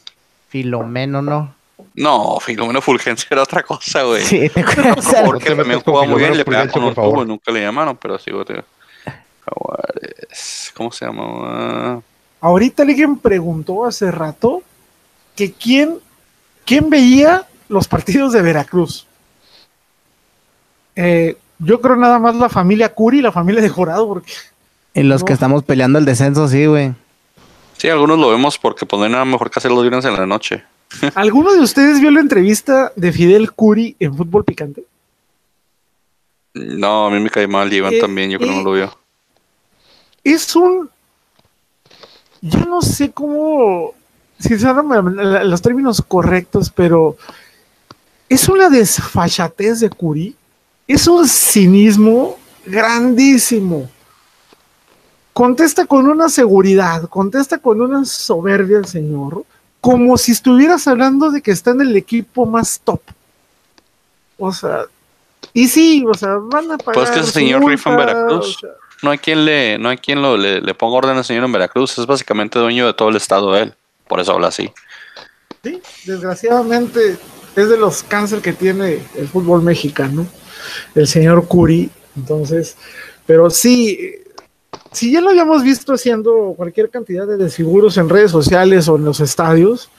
Filomeno, ¿no? No, Filomeno Fulgencio era otra cosa, güey. Sí, te acuerdas. Porque No te también jugaba muy bien, le pegaba Fulgencio, con un tubo y nunca le llamaron, pero sí, güey. Jaguares. ¿Cómo se llamaba? Ahorita alguien preguntó hace rato que quién, quién veía los partidos de Veracruz. Eh, yo creo nada más la familia Curi y la familia de Jurado, porque En los que No. estamos peleando el descenso, sí, güey. Sí, algunos lo vemos porque pues no hay nada mejor que hacer los viernes en la noche. ¿Alguno de ustedes vio la entrevista de Fidel Curi en Fútbol Picante? No, a mí me cae mal, Iván Eh, también, yo creo que no eh, lo vio. Es un... Yo no sé cómo... Si se dan los términos correctos, pero es una desfachatez de Curi. Es un cinismo grandísimo. Contesta con una seguridad, contesta con una soberbia el señor, como si estuvieras hablando de que está en el equipo más top. O sea, y sí, o sea, van a pagar. Pues que ese señor rifa en Veracruz. o sea, No hay quien le, no hay quien lo, le, le ponga orden al señor en Veracruz. Es básicamente dueño de todo el estado él. Por eso habla así. Sí, desgraciadamente es de los cáncer que tiene el fútbol mexicano, el señor Curi. Entonces, pero sí, si ya lo habíamos visto haciendo cualquier cantidad de desfiguros en redes sociales o en los estadios,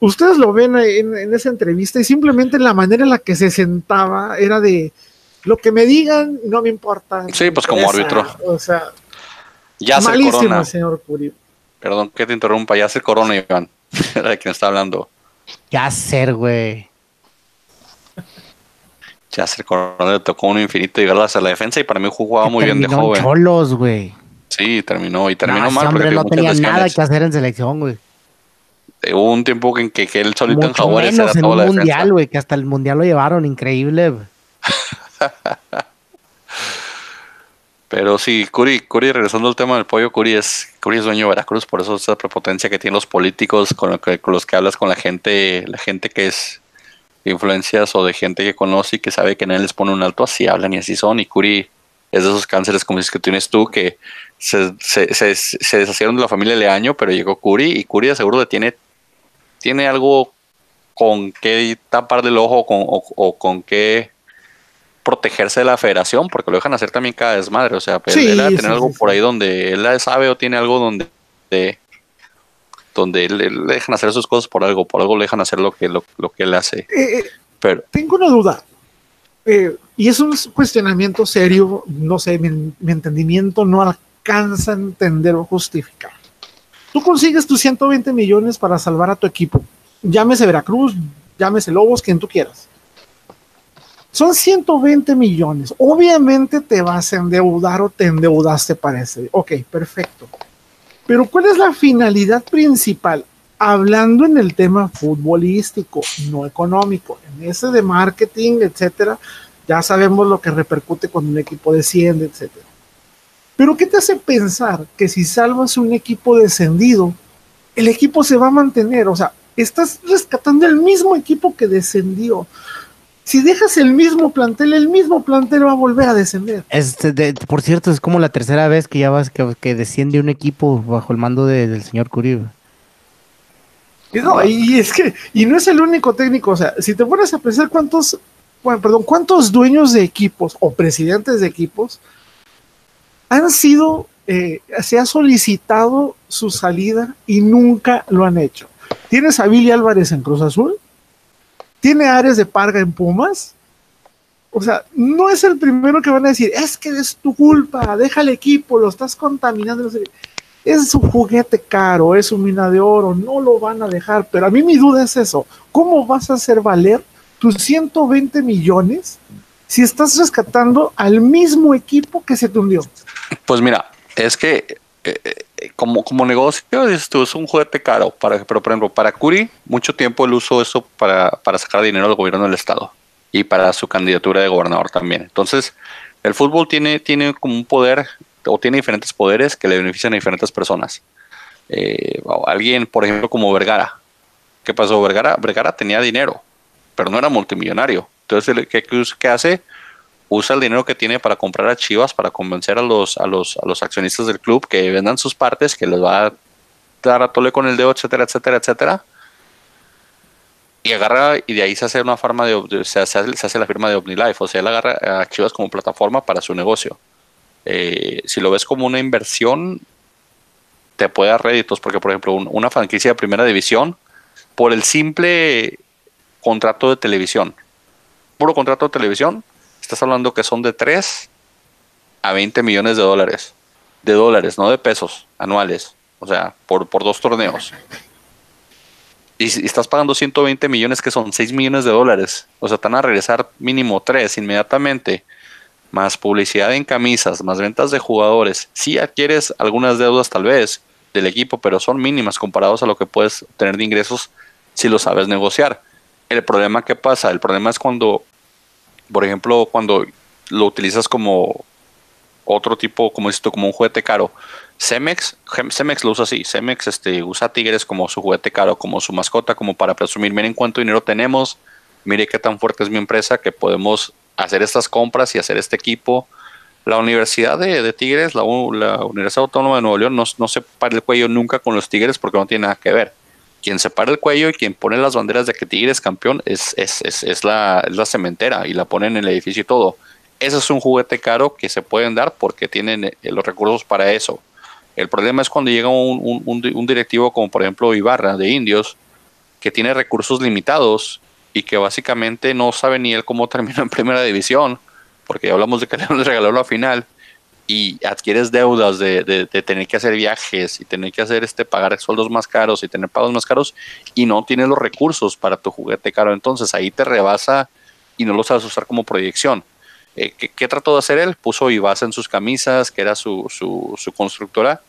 ustedes lo ven en, en esa entrevista y simplemente la manera en la que se sentaba era de lo que me digan no me importa. Sí, pues como Esa, árbitro. O sea, Ya se malísimo corona. el señor Curi. Perdón que te interrumpa. Ya se corona, Iván. Era de quien está hablando. Ya ser, güey. Ya se corona le tocó un infinito llegar hacia la defensa y para mí jugaba muy bien de joven. Cholos, güey. Sí, terminó. Y terminó No, ese mal porque hombre no tenía lesiones. nada que hacer en selección, güey. Eh, Hubo un tiempo en que, que él solito en Jaguares era menos en toda un la mundial, güey, que hasta el mundial lo llevaron, increíble. Pero sí, Curi, Curi, regresando al tema del pollo, Curi es, Curi es dueño de Veracruz, por eso esa prepotencia que tienen los políticos con, lo que- con los que hablas con la gente, la gente que es influencias o de gente que conoce y que sabe que nadie les pone un alto, así hablan y así son. Y Curi es de esos cánceres como dices que tienes tú, que se, se, se, se deshacieron de la familia Leaño, pero llegó Curi y Curi de seguro tiene, tiene algo con qué taparle el ojo con, o, o con qué protegerse de la federación, porque lo dejan hacer también cada desmadre. O sea, pues, Sí, él debe tener sí, algo sí, por ahí donde él sabe o tiene algo donde de- donde le dejan hacer sus cosas por algo, por algo le dejan hacer lo que lo, lo que él hace. Eh, eh, Pero tengo una duda. Eh, y es un cuestionamiento serio, no sé, mi, mi entendimiento no alcanza a entender o justificar. Tú consigues tus 120 millones para salvar a tu equipo. Llámese Veracruz, llámese Lobos, quien tú quieras. Son 120 millones. Obviamente te vas a endeudar o te endeudaste para ese. Ok, perfecto. Pero ¿cuál es la finalidad principal? Hablando en el tema futbolístico, no económico, en ese de marketing, etcétera, ya sabemos lo que repercute cuando un equipo desciende, etcétera. Pero ¿qué te hace pensar que si salvas un equipo descendido, el equipo se va a mantener? O sea, estás rescatando el mismo equipo que descendió. Si dejas el mismo plantel, el mismo plantel va a volver a descender. Este, de- por cierto, es como la tercera vez que ya vas que, que desciende un equipo bajo el mando de- del señor Curibe. Y No, y es que, y no es el único técnico, o sea, si te pones a pensar cuántos, bueno, perdón, cuántos dueños de equipos o presidentes de equipos han sido, eh, se ha solicitado su salida y nunca lo han hecho. Tienes a Billy Álvarez en Cruz Azul, tiene Ares de Parga en Pumas. O sea, no es el primero que van a decir, es que es tu culpa, deja el equipo, lo estás contaminando. no sé qué". Es un juguete caro, es un mina de oro, no lo van a dejar. Pero a mí mi duda es eso, ¿cómo vas a hacer valer tus 120 millones si estás rescatando al mismo equipo que se te hundió? Pues mira, es que eh, eh, como, como negocio esto es un juguete caro, para, pero por ejemplo, para Curi, mucho tiempo él usó eso para, para sacar dinero al gobierno del estado y para su candidatura de gobernador también. Entonces, el fútbol tiene, tiene como un poder o tiene diferentes poderes que le benefician a diferentes personas. Eh, alguien, por ejemplo, como Vergara. ¿Qué pasó? Vergara, Vergara tenía dinero, pero no era multimillonario. Entonces, ¿qué, qué hace? Usa el dinero que tiene para comprar a Chivas, para convencer a los, a los, a los accionistas del club que vendan sus partes, que les va a dar a tole con el dedo, etcétera, etcétera, etcétera. Y agarra, y de ahí se hace una forma de, se, hace, se hace la firma de OmniLife. O sea, él agarra a Chivas como plataforma para su negocio. Eh, si lo ves como una inversión, te puede dar réditos, porque por ejemplo, una franquicia de primera división, por el simple contrato de televisión, puro contrato de televisión, estás hablando que son de 3 a 20 millones de dólares. De dólares, no de pesos anuales. O sea, por, por dos torneos. Y, estás pagando 120 millones, que son 6 millones de dólares. O sea, van a regresar mínimo 3 inmediatamente más publicidad en camisas, más ventas de jugadores, si adquieres algunas deudas tal vez del equipo, pero son mínimas comparados a lo que puedes tener de ingresos si lo sabes negociar. El problema que pasa, el problema es cuando, por ejemplo, cuando lo utilizas como otro tipo, como esto, como un juguete caro. Cemex, Cemex lo usa así. Cemex este, usa Tigres como su juguete caro, como su mascota, como para presumir, miren cuánto dinero tenemos, mire qué tan fuerte es mi empresa que podemos hacer estas compras y hacer este equipo. La Universidad de, Tigres, la, Universidad Autónoma de Nuevo León, no, no se para el cuello nunca con los Tigres porque no tiene nada que ver. Quien se para el cuello y quien pone las banderas de que Tigres campeón es, es, es, es la, cementera y la ponen en el edificio y todo. Ese es un juguete caro que se pueden dar porque tienen eh, los recursos para eso. El problema es cuando llega un, un, un directivo como por ejemplo Ibarra de Indios, que tiene recursos limitados y que básicamente no sabe ni él cómo terminó en primera división, porque hablamos de que le regaló la final y adquieres deudas de, de, tener que hacer viajes y tener que hacer este pagar sueldos más caros y tener pagos más caros y no tienes los recursos para tu juguete caro, entonces ahí te rebasa y no lo sabes usar como proyección. Eh, ¿qué, trató de hacer él? Puso Ibasa en sus camisas, que era su, su, su constructora,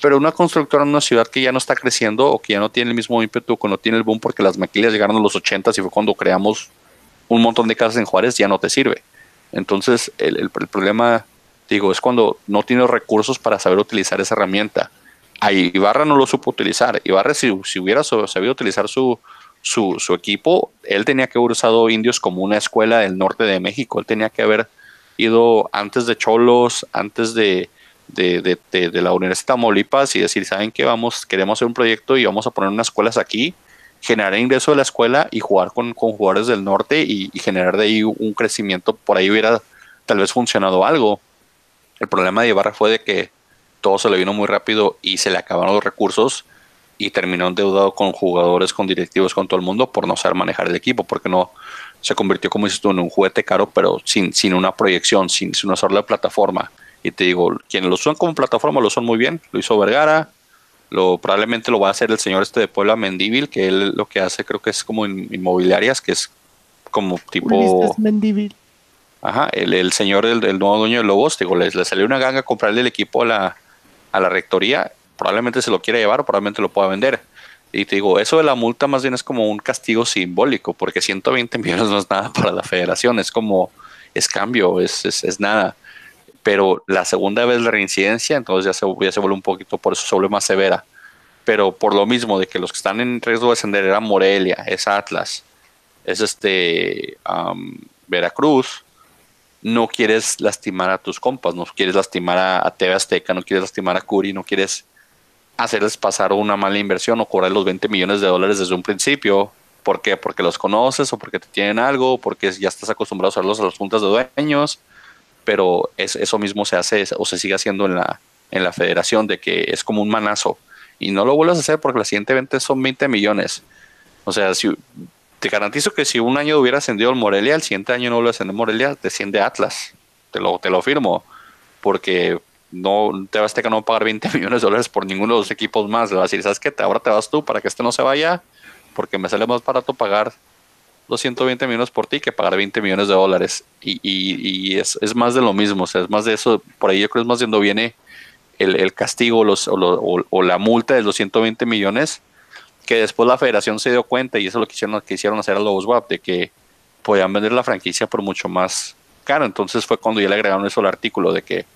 pero una constructora en una ciudad que ya no está creciendo o que ya no tiene el mismo ímpetu, que no tiene el boom porque las maquilas llegaron a los 80 y fue cuando creamos un montón de casas en Juárez, ya no te sirve. Entonces, el, el, problema, digo, es cuando no tienes recursos para saber utilizar esa herramienta. Ahí Ibarra no lo supo utilizar. Ibarra, si, si hubiera sabido utilizar su, su, su, equipo, él tenía que haber usado indios como una escuela del norte de México. Él tenía que haber ido antes de Cholos, antes de, de, de, la Universidad de Tamaulipas y decir, ¿saben qué? Vamos, queremos hacer un proyecto y vamos a poner unas escuelas aquí, generar ingreso de la escuela y jugar con, con jugadores del norte y, generar de ahí un crecimiento. Por ahí hubiera tal vez funcionado algo. El problema de Ibarra fue de que todo se le vino muy rápido y se le acabaron los recursos y terminó endeudado con jugadores, con directivos, con todo el mundo por no saber manejar el equipo, porque no se convirtió, como dices tú, en un juguete caro, pero sin, sin una proyección, sin, sin una sola plataforma y te digo, quienes lo usan como plataforma lo son muy bien. Lo hizo Vergara, lo, probablemente lo va a hacer el señor este de Puebla Mendíbil, que él lo que hace creo que es como inmobiliarias, que es como tipo... Mendíbil. Ajá, el, el señor del, del, nuevo dueño de Lobos, digo, le, salió una ganga a comprarle el equipo a la, a la rectoría, probablemente se lo quiera llevar o probablemente lo pueda vender. Y te digo, eso de la multa más bien es como un castigo simbólico, porque 120 millones no es nada para la federación, es como, es cambio, es, es, es nada pero la segunda vez la reincidencia, entonces ya se, ya se vuelve un poquito, por eso se vuelve más severa. Pero por lo mismo de que los que están en riesgo de descender era Morelia, es Atlas, es este Veracruz, no quieres lastimar a tus compas, no quieres lastimar a, a TV Azteca, no quieres lastimar a Curi, no quieres hacerles pasar una mala inversión o cobrar los 20 millones de dólares desde un principio. ¿Por qué? Porque los conoces o porque te tienen algo, porque ya estás acostumbrado a usarlos a las juntas de dueños pero es, eso mismo se hace o se sigue haciendo en la, en la federación, de que es como un manazo. Y no lo vuelvas a hacer porque la siguiente venta son 20 millones. O sea, si, te garantizo que si un año hubiera ascendido el Morelia, el siguiente año no lo ascendió Morelia, desciende Atlas. Te lo, te lo firmo. Porque no te vas a no pagar 20 millones de dólares por ninguno de los equipos más. Le vas a decir, ¿sabes qué? Ahora te vas tú para que este no se vaya, porque me sale más barato pagar los 120 millones por ti que pagar 20 millones de dólares. Y, y, es, es, más de lo mismo, o sea, es más de eso. Por ahí yo creo que es más de donde viene el, el castigo los, o, o, la multa de los 120 millones, que después la federación se dio cuenta, y eso es lo que hicieron, que hicieron hacer a los WAP, de que podían vender la franquicia por mucho más caro. Entonces fue cuando ya le agregaron eso al artículo de que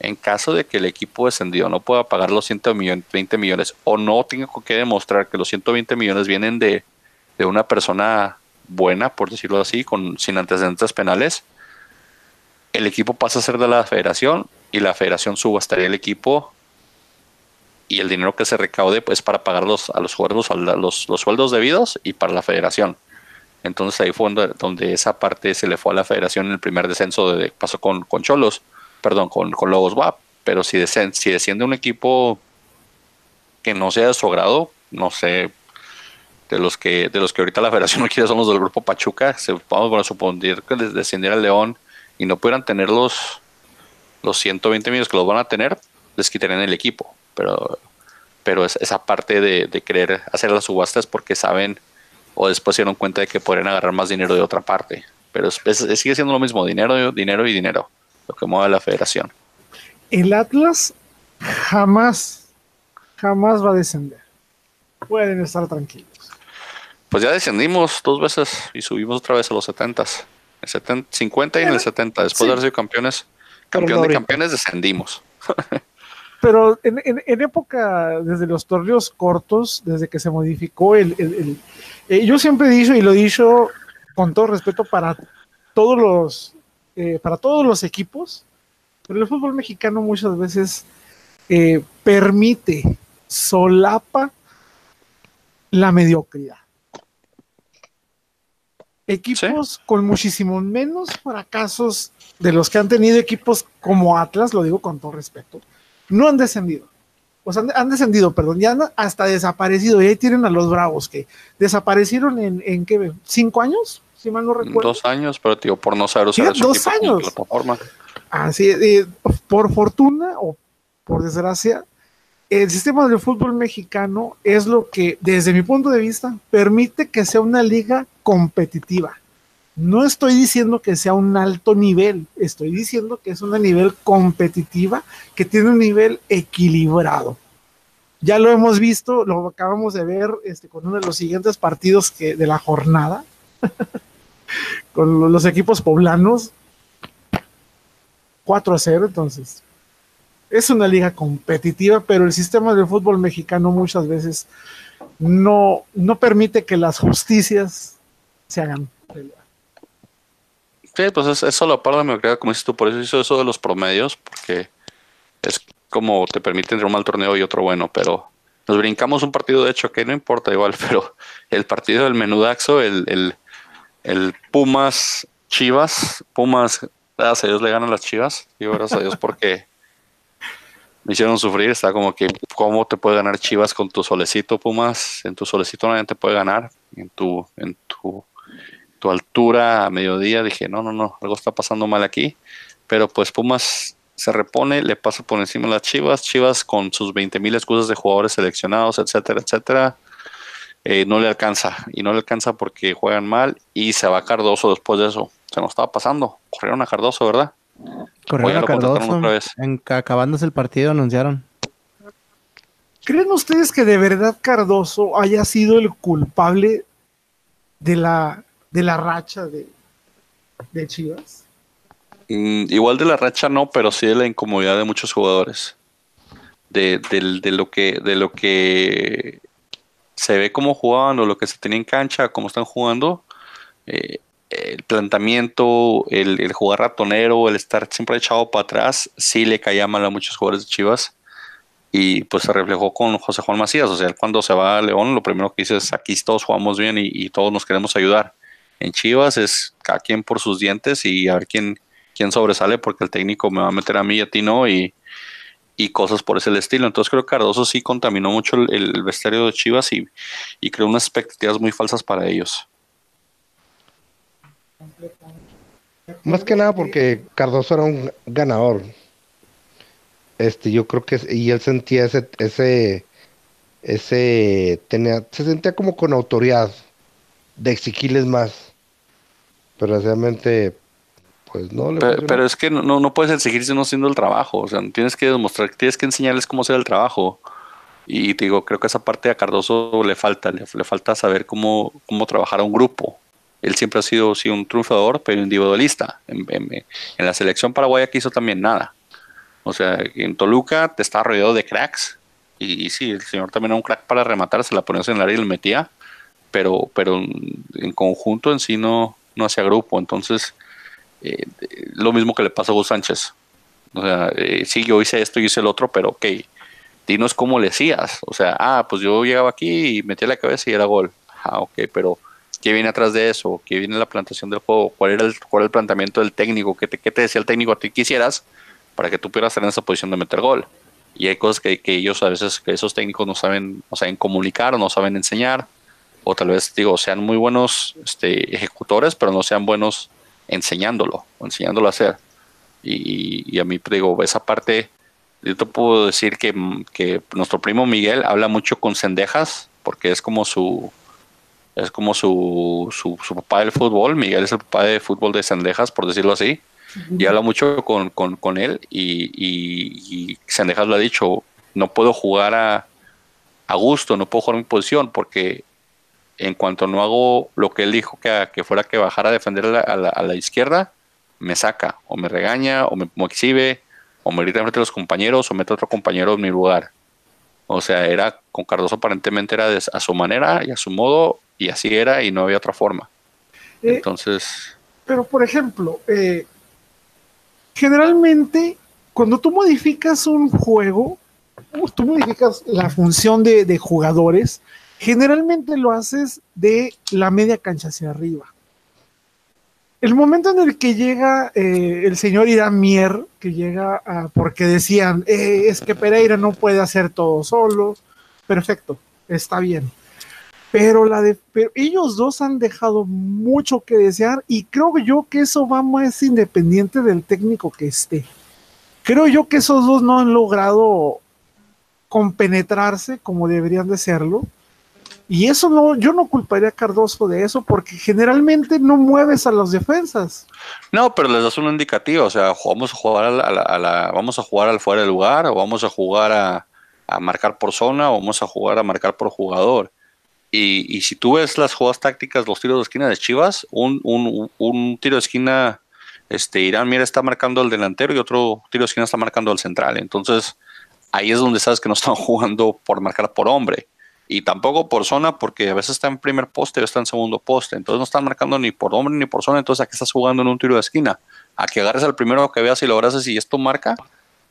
en caso de que el equipo descendido no pueda pagar los 120 millones o no tenga que demostrar que los 120 millones vienen de, de una persona buena, por decirlo así, con, sin antecedentes penales, el equipo pasa a ser de la federación y la federación subastaría el equipo y el dinero que se recaude pues para pagar los, a los jugadores los, los, sueldos debidos y para la federación. Entonces ahí fue donde, esa parte se le fue a la federación en el primer descenso de pasó con, con Cholos, perdón, con, con Lobos WAP. Pero si, si desciende un equipo que no sea de su agrado, no sé, de los que de los que ahorita la federación no quiere son los del grupo Pachuca, se, vamos a suponer que les descendiera el León y no pudieran tener los, los 120 millones que los van a tener, les quitarían el equipo. Pero, pero esa parte de, de querer hacer las subastas porque saben o después se dieron cuenta de que podrían agarrar más dinero de otra parte. Pero sigue siendo lo mismo, dinero, dinero y dinero, lo que mueve la federación. El Atlas jamás, jamás va a descender. Pueden estar tranquilos pues ya descendimos dos veces y subimos otra vez a los 70. El 70 50 y en el 70. Después de haber sido campeones, campeón de campeones, descendimos. Pero en, época, desde los torneos cortos, desde que se modificó el... Eh, yo siempre he dicho, y lo he dicho con todo respeto para todos los, eh, para todos los equipos, pero el fútbol mexicano muchas veces eh, permite, solapa la mediocridad. Equipos con muchísimo menos fracasos de los que han tenido equipos como Atlas, lo digo con todo respeto, no han descendido. O sea, han, descendido, perdón, ya han hasta desaparecido. Y ahí tienen a los Bravos que desaparecieron en, en ¿qué? ¿Cinco años? Si mal no recuerdo. Dos años, pero tío, por no saber usar dos años. plataforma. Así, eh, por fortuna o por desgracia, el sistema del fútbol mexicano es lo que, desde mi punto de vista, permite que sea una liga competitiva. No estoy diciendo que sea un alto nivel, estoy diciendo que es una nivel competitiva que tiene un nivel equilibrado. Ya lo hemos visto, lo acabamos de ver este, con uno de los siguientes partidos de la jornada, con los equipos poblanos, 4 a 0, entonces es una liga competitiva, pero el sistema del fútbol mexicano muchas veces no, no permite que las justicias se hagan. Sí, pues es, es solo parte de mi como dices tú, por eso hizo eso de los promedios, porque es como te permite entre un mal torneo y otro bueno, pero nos brincamos un partido de hecho que no importa igual, pero el partido del menudaxo, el, el, el Pumas Chivas, Pumas, gracias a Dios le ganan las Chivas, y gracias a Dios porque me hicieron sufrir. Está como que, ¿cómo te puede ganar Chivas con tu solecito, Pumas? En tu solecito nadie te puede ganar. En tu, en tu, tu altura a mediodía dije, no, no, no, algo está pasando mal aquí. Pero pues Pumas se repone, le pasa por encima a las Chivas. Chivas con sus 20 mil excusas de jugadores seleccionados, etcétera, etcétera. Eh, no le alcanza. Y no le alcanza porque juegan mal. Y se va Cardoso después de eso. Se nos estaba pasando. Corrieron a Cardoso, ¿verdad? Corrieron a Cardoso. En, acabándose el partido anunciaron. ¿Creen ustedes que de verdad Cardoso haya sido el culpable de la, de la racha de, de Chivas? Mm, igual de la racha no, pero sí de la incomodidad de muchos jugadores. De, lo que de lo que se ve como jugaban o lo que se tiene en cancha, cómo están jugando, eh, el planteamiento, el, jugar ratonero, el estar siempre echado para atrás, sí le caía mal a muchos jugadores de Chivas. Y pues se reflejó con José Juan Macías. O sea, cuando se va a León, lo primero que dice es: aquí todos jugamos bien y, todos nos queremos ayudar. En Chivas es cada quien por sus dientes y a ver quién, quién sobresale, porque el técnico me va a meter a mí y a ti no. Y, cosas por ese estilo. Entonces creo que Cardoso sí contaminó mucho el, el vestuario de Chivas y, y creó unas expectativas muy falsas para ellos. Más que nada porque Cardoso era un ganador. Este, yo creo que y él sentía ese ese ese tenía se sentía como con autoridad de exigirles más. Pero realmente, pues no le pero, pero, es que no, no puedes exigirse no haciendo el trabajo. O sea, tienes que demostrar, tienes que enseñarles cómo hacer el trabajo. Y te digo, creo que esa parte a Cardoso le falta, le, falta saber cómo, cómo trabajar a un grupo. Él siempre ha sido sí, un triunfador, pero individualista. En, la selección paraguaya quiso también nada. O sea, en Toluca te está rodeado de cracks. Y, sí, el señor también era un crack para rematar, se la ponía en el área y le metía. Pero, pero en conjunto en sí no, no hacía grupo. Entonces, eh, lo mismo que le pasó a Gus Sánchez. O sea, eh, sí, yo hice esto y hice el otro, pero ok, dinos cómo le hacías. O sea, ah, pues yo llegaba aquí y metía la cabeza y era gol. Ah, ok, pero ¿qué viene atrás de eso? ¿Qué viene la plantación del juego? ¿Cuál era el, cuál el planteamiento del técnico? ¿Qué te, ¿Qué te decía el técnico a ti quisieras para que tú pudieras estar en esa posición de meter gol? Y hay cosas que, ellos a veces, que esos técnicos no saben, no saben comunicar o no saben enseñar. O tal vez, digo, sean muy buenos este, ejecutores, pero no sean buenos enseñándolo, o enseñándolo a hacer. Y, y a mí, digo, esa parte yo te puedo decir que, que, nuestro primo Miguel habla mucho con Cendejas, porque es como su es como su, su, papá del fútbol. Miguel es el papá de fútbol de Cendejas, por decirlo así. Y habla mucho con, con, con él. Y, y, Cendejas lo ha dicho: no puedo jugar a, a gusto, no puedo jugar mi posición, porque en cuanto no hago lo que él dijo que, que fuera que bajara a defender a la, a la, izquierda, me saca, o me regaña, o me, me exhibe o me grita frente a los compañeros o mete a otro compañero en mi lugar. O sea, era con Cardoso aparentemente era a su manera y a su modo y así era y no había otra forma. Eh, Entonces... Pero por ejemplo, eh, generalmente cuando tú modificas un juego, tú modificas la función de, de jugadores, generalmente lo haces de la media cancha hacia arriba. El momento en el que llega eh, el señor Irán Mier, que llega porque decían, eh, es que Pereira no puede hacer todo solo, perfecto, está bien. Pero, la de, ellos dos han dejado mucho que desear y creo yo que eso va más independiente del técnico que esté. Creo yo que esos dos no han logrado compenetrarse como deberían de serlo y eso no, yo no culparía a Cardoso de eso porque generalmente no mueves a las defensas. No, pero les das un indicativo, o sea, vamos a jugar a la, vamos a jugar al fuera del lugar, o vamos a jugar a, marcar por zona, o vamos a jugar a marcar por jugador. Y, si tú ves las jugadas tácticas, los tiros de esquina de Chivas, un, un, tiro de esquina, este, Irán mira está marcando al delantero y otro tiro de esquina está marcando al central. Entonces, ahí es donde sabes que no están jugando por marcar por hombre y tampoco por zona, porque a veces está en primer poste o está en segundo poste. Entonces no están marcando ni por hombre ni por zona. Entonces, ¿a qué estás jugando en un tiro de esquina? A que agarres al primero que veas y lo abrazas y esto marca.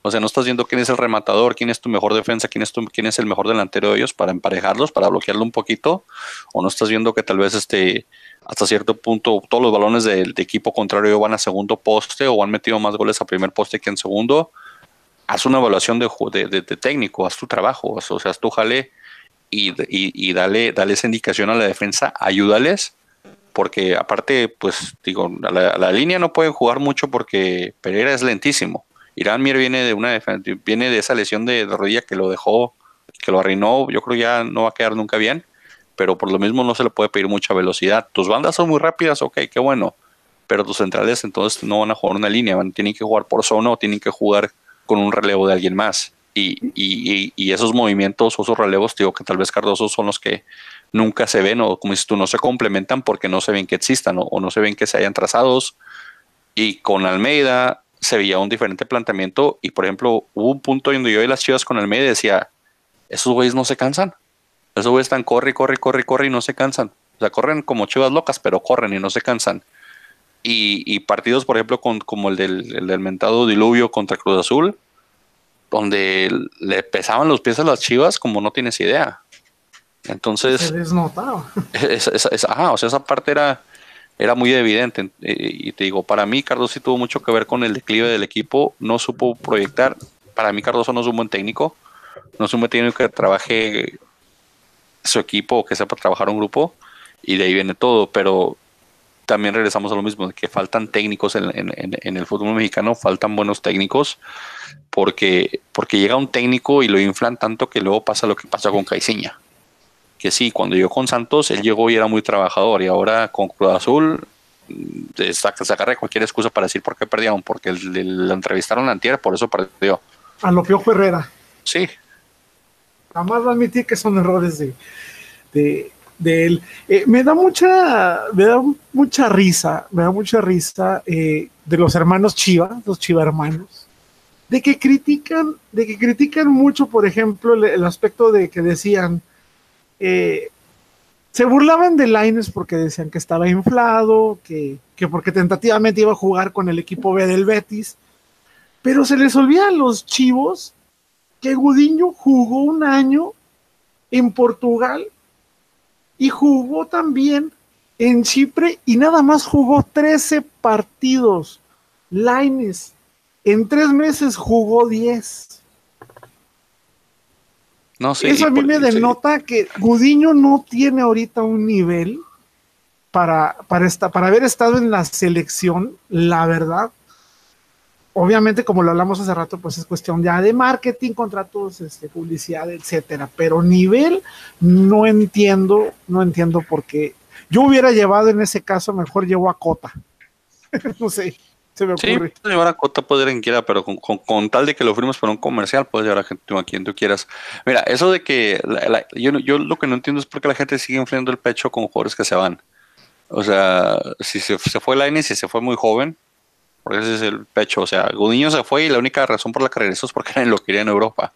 O sea, no estás viendo quién es el rematador, quién es tu mejor defensa, quién es, tu, quién es el mejor delantero de ellos para emparejarlos, para bloquearlo un poquito. O no estás viendo que tal vez este, hasta cierto punto todos los balones del equipo contrario van a segundo poste o han metido más goles a primer poste que en segundo. Haz una evaluación de, de, de técnico, haz tu trabajo, o sea, haz tu jale y, y, dale, dale esa indicación a la defensa, ayúdales, porque aparte, pues digo, la, la línea no puede jugar mucho porque Pereira es lentísimo. Irán Mier viene de una viene de esa lesión de, rodilla que lo dejó, que lo arruinó, yo creo ya no va a quedar nunca bien, pero por lo mismo no se le puede pedir mucha velocidad. Tus bandas son muy rápidas, ok, qué bueno, pero tus centrales entonces no van a jugar una línea, van, tienen que jugar por zona o tienen que jugar con un relevo de alguien más. Y, y, y, esos movimientos o esos relevos, digo que tal vez Cardoso son los que nunca se ven o como dices tú, no se complementan porque no se ven que existan o, no se ven que se hayan trazados. Y con Almeida se veía un diferente planteamiento y por ejemplo hubo un punto donde yo y las chivas con Almeida decía, esos güeyes no se cansan. Esos güeyes están corre, corre, corre, corre y no se cansan. O sea, corren como chivas locas, pero corren y no se cansan. Y, y partidos, por ejemplo, con, como el del, el del mentado diluvio contra Cruz Azul, donde le pesaban los pies a las chivas como no tienes idea. Entonces. Se desnotaba. o sea, esa parte era, era muy evidente. Y te digo, para mí, Cardoso sí tuvo mucho que ver con el declive del equipo. No supo proyectar. Para mí, Cardoso no es un buen técnico. No es un buen técnico que trabaje su equipo o que sepa trabajar un grupo. Y de ahí viene todo. Pero también regresamos a lo mismo, que faltan técnicos en, en el fútbol mexicano, faltan buenos técnicos porque, porque llega un técnico y lo inflan tanto que luego pasa lo que pasa con Caiciña. que sí, cuando llegó con Santos, él llegó y era muy trabajador y ahora con Cruz Azul mm, saca, se agarra cualquier excusa para decir por qué perdieron, porque le, le entrevistaron a Antier, por eso perdió. A lo Piojo Herrera. Sí, Jamás va a admitir que son errores de, de, de él. Eh, me da mucha, me da mucha risa, me da mucha risa eh, de los hermanos Chiva, los Chiva hermanos, de que critican, de que critican mucho, por ejemplo, el, aspecto de que decían, eh, se burlaban de Laines porque decían que estaba inflado, que, que porque tentativamente iba a jugar con el equipo B del Betis, pero se les olvida a los chivos que Gudiño jugó un año en Portugal y jugó también en Chipre y nada más jugó 13 partidos. Laines en tres meses jugó 10. no sé. Eso a mí me sí. denota que Gudiño no tiene ahorita un nivel para, para, esta- para haber estado en la selección, la verdad. Obviamente, como lo hablamos hace rato, pues es cuestión ya de marketing, contratos, este, publicidad, etcétera. Pero nivel, no entiendo, no entiendo por qué. Yo hubiera llevado en ese caso, mejor llevo a Cota. no sé, se me ocurre. llevar a Cota, puede ir quien quiera, pero con, con- con tal de que lo firmes para un comercial, puedes llevar a, gente, a quien tú quieras. Mira, eso de que la- la- yo, yo lo que no entiendo es por qué la gente sigue inflando el pecho con jugadores que se van. O sea, si se, se fue Lainez y se fue muy joven, porque ese es el pecho. O sea, Gudiño se fue y la única razón por la que regresó es porque lo quería en Europa.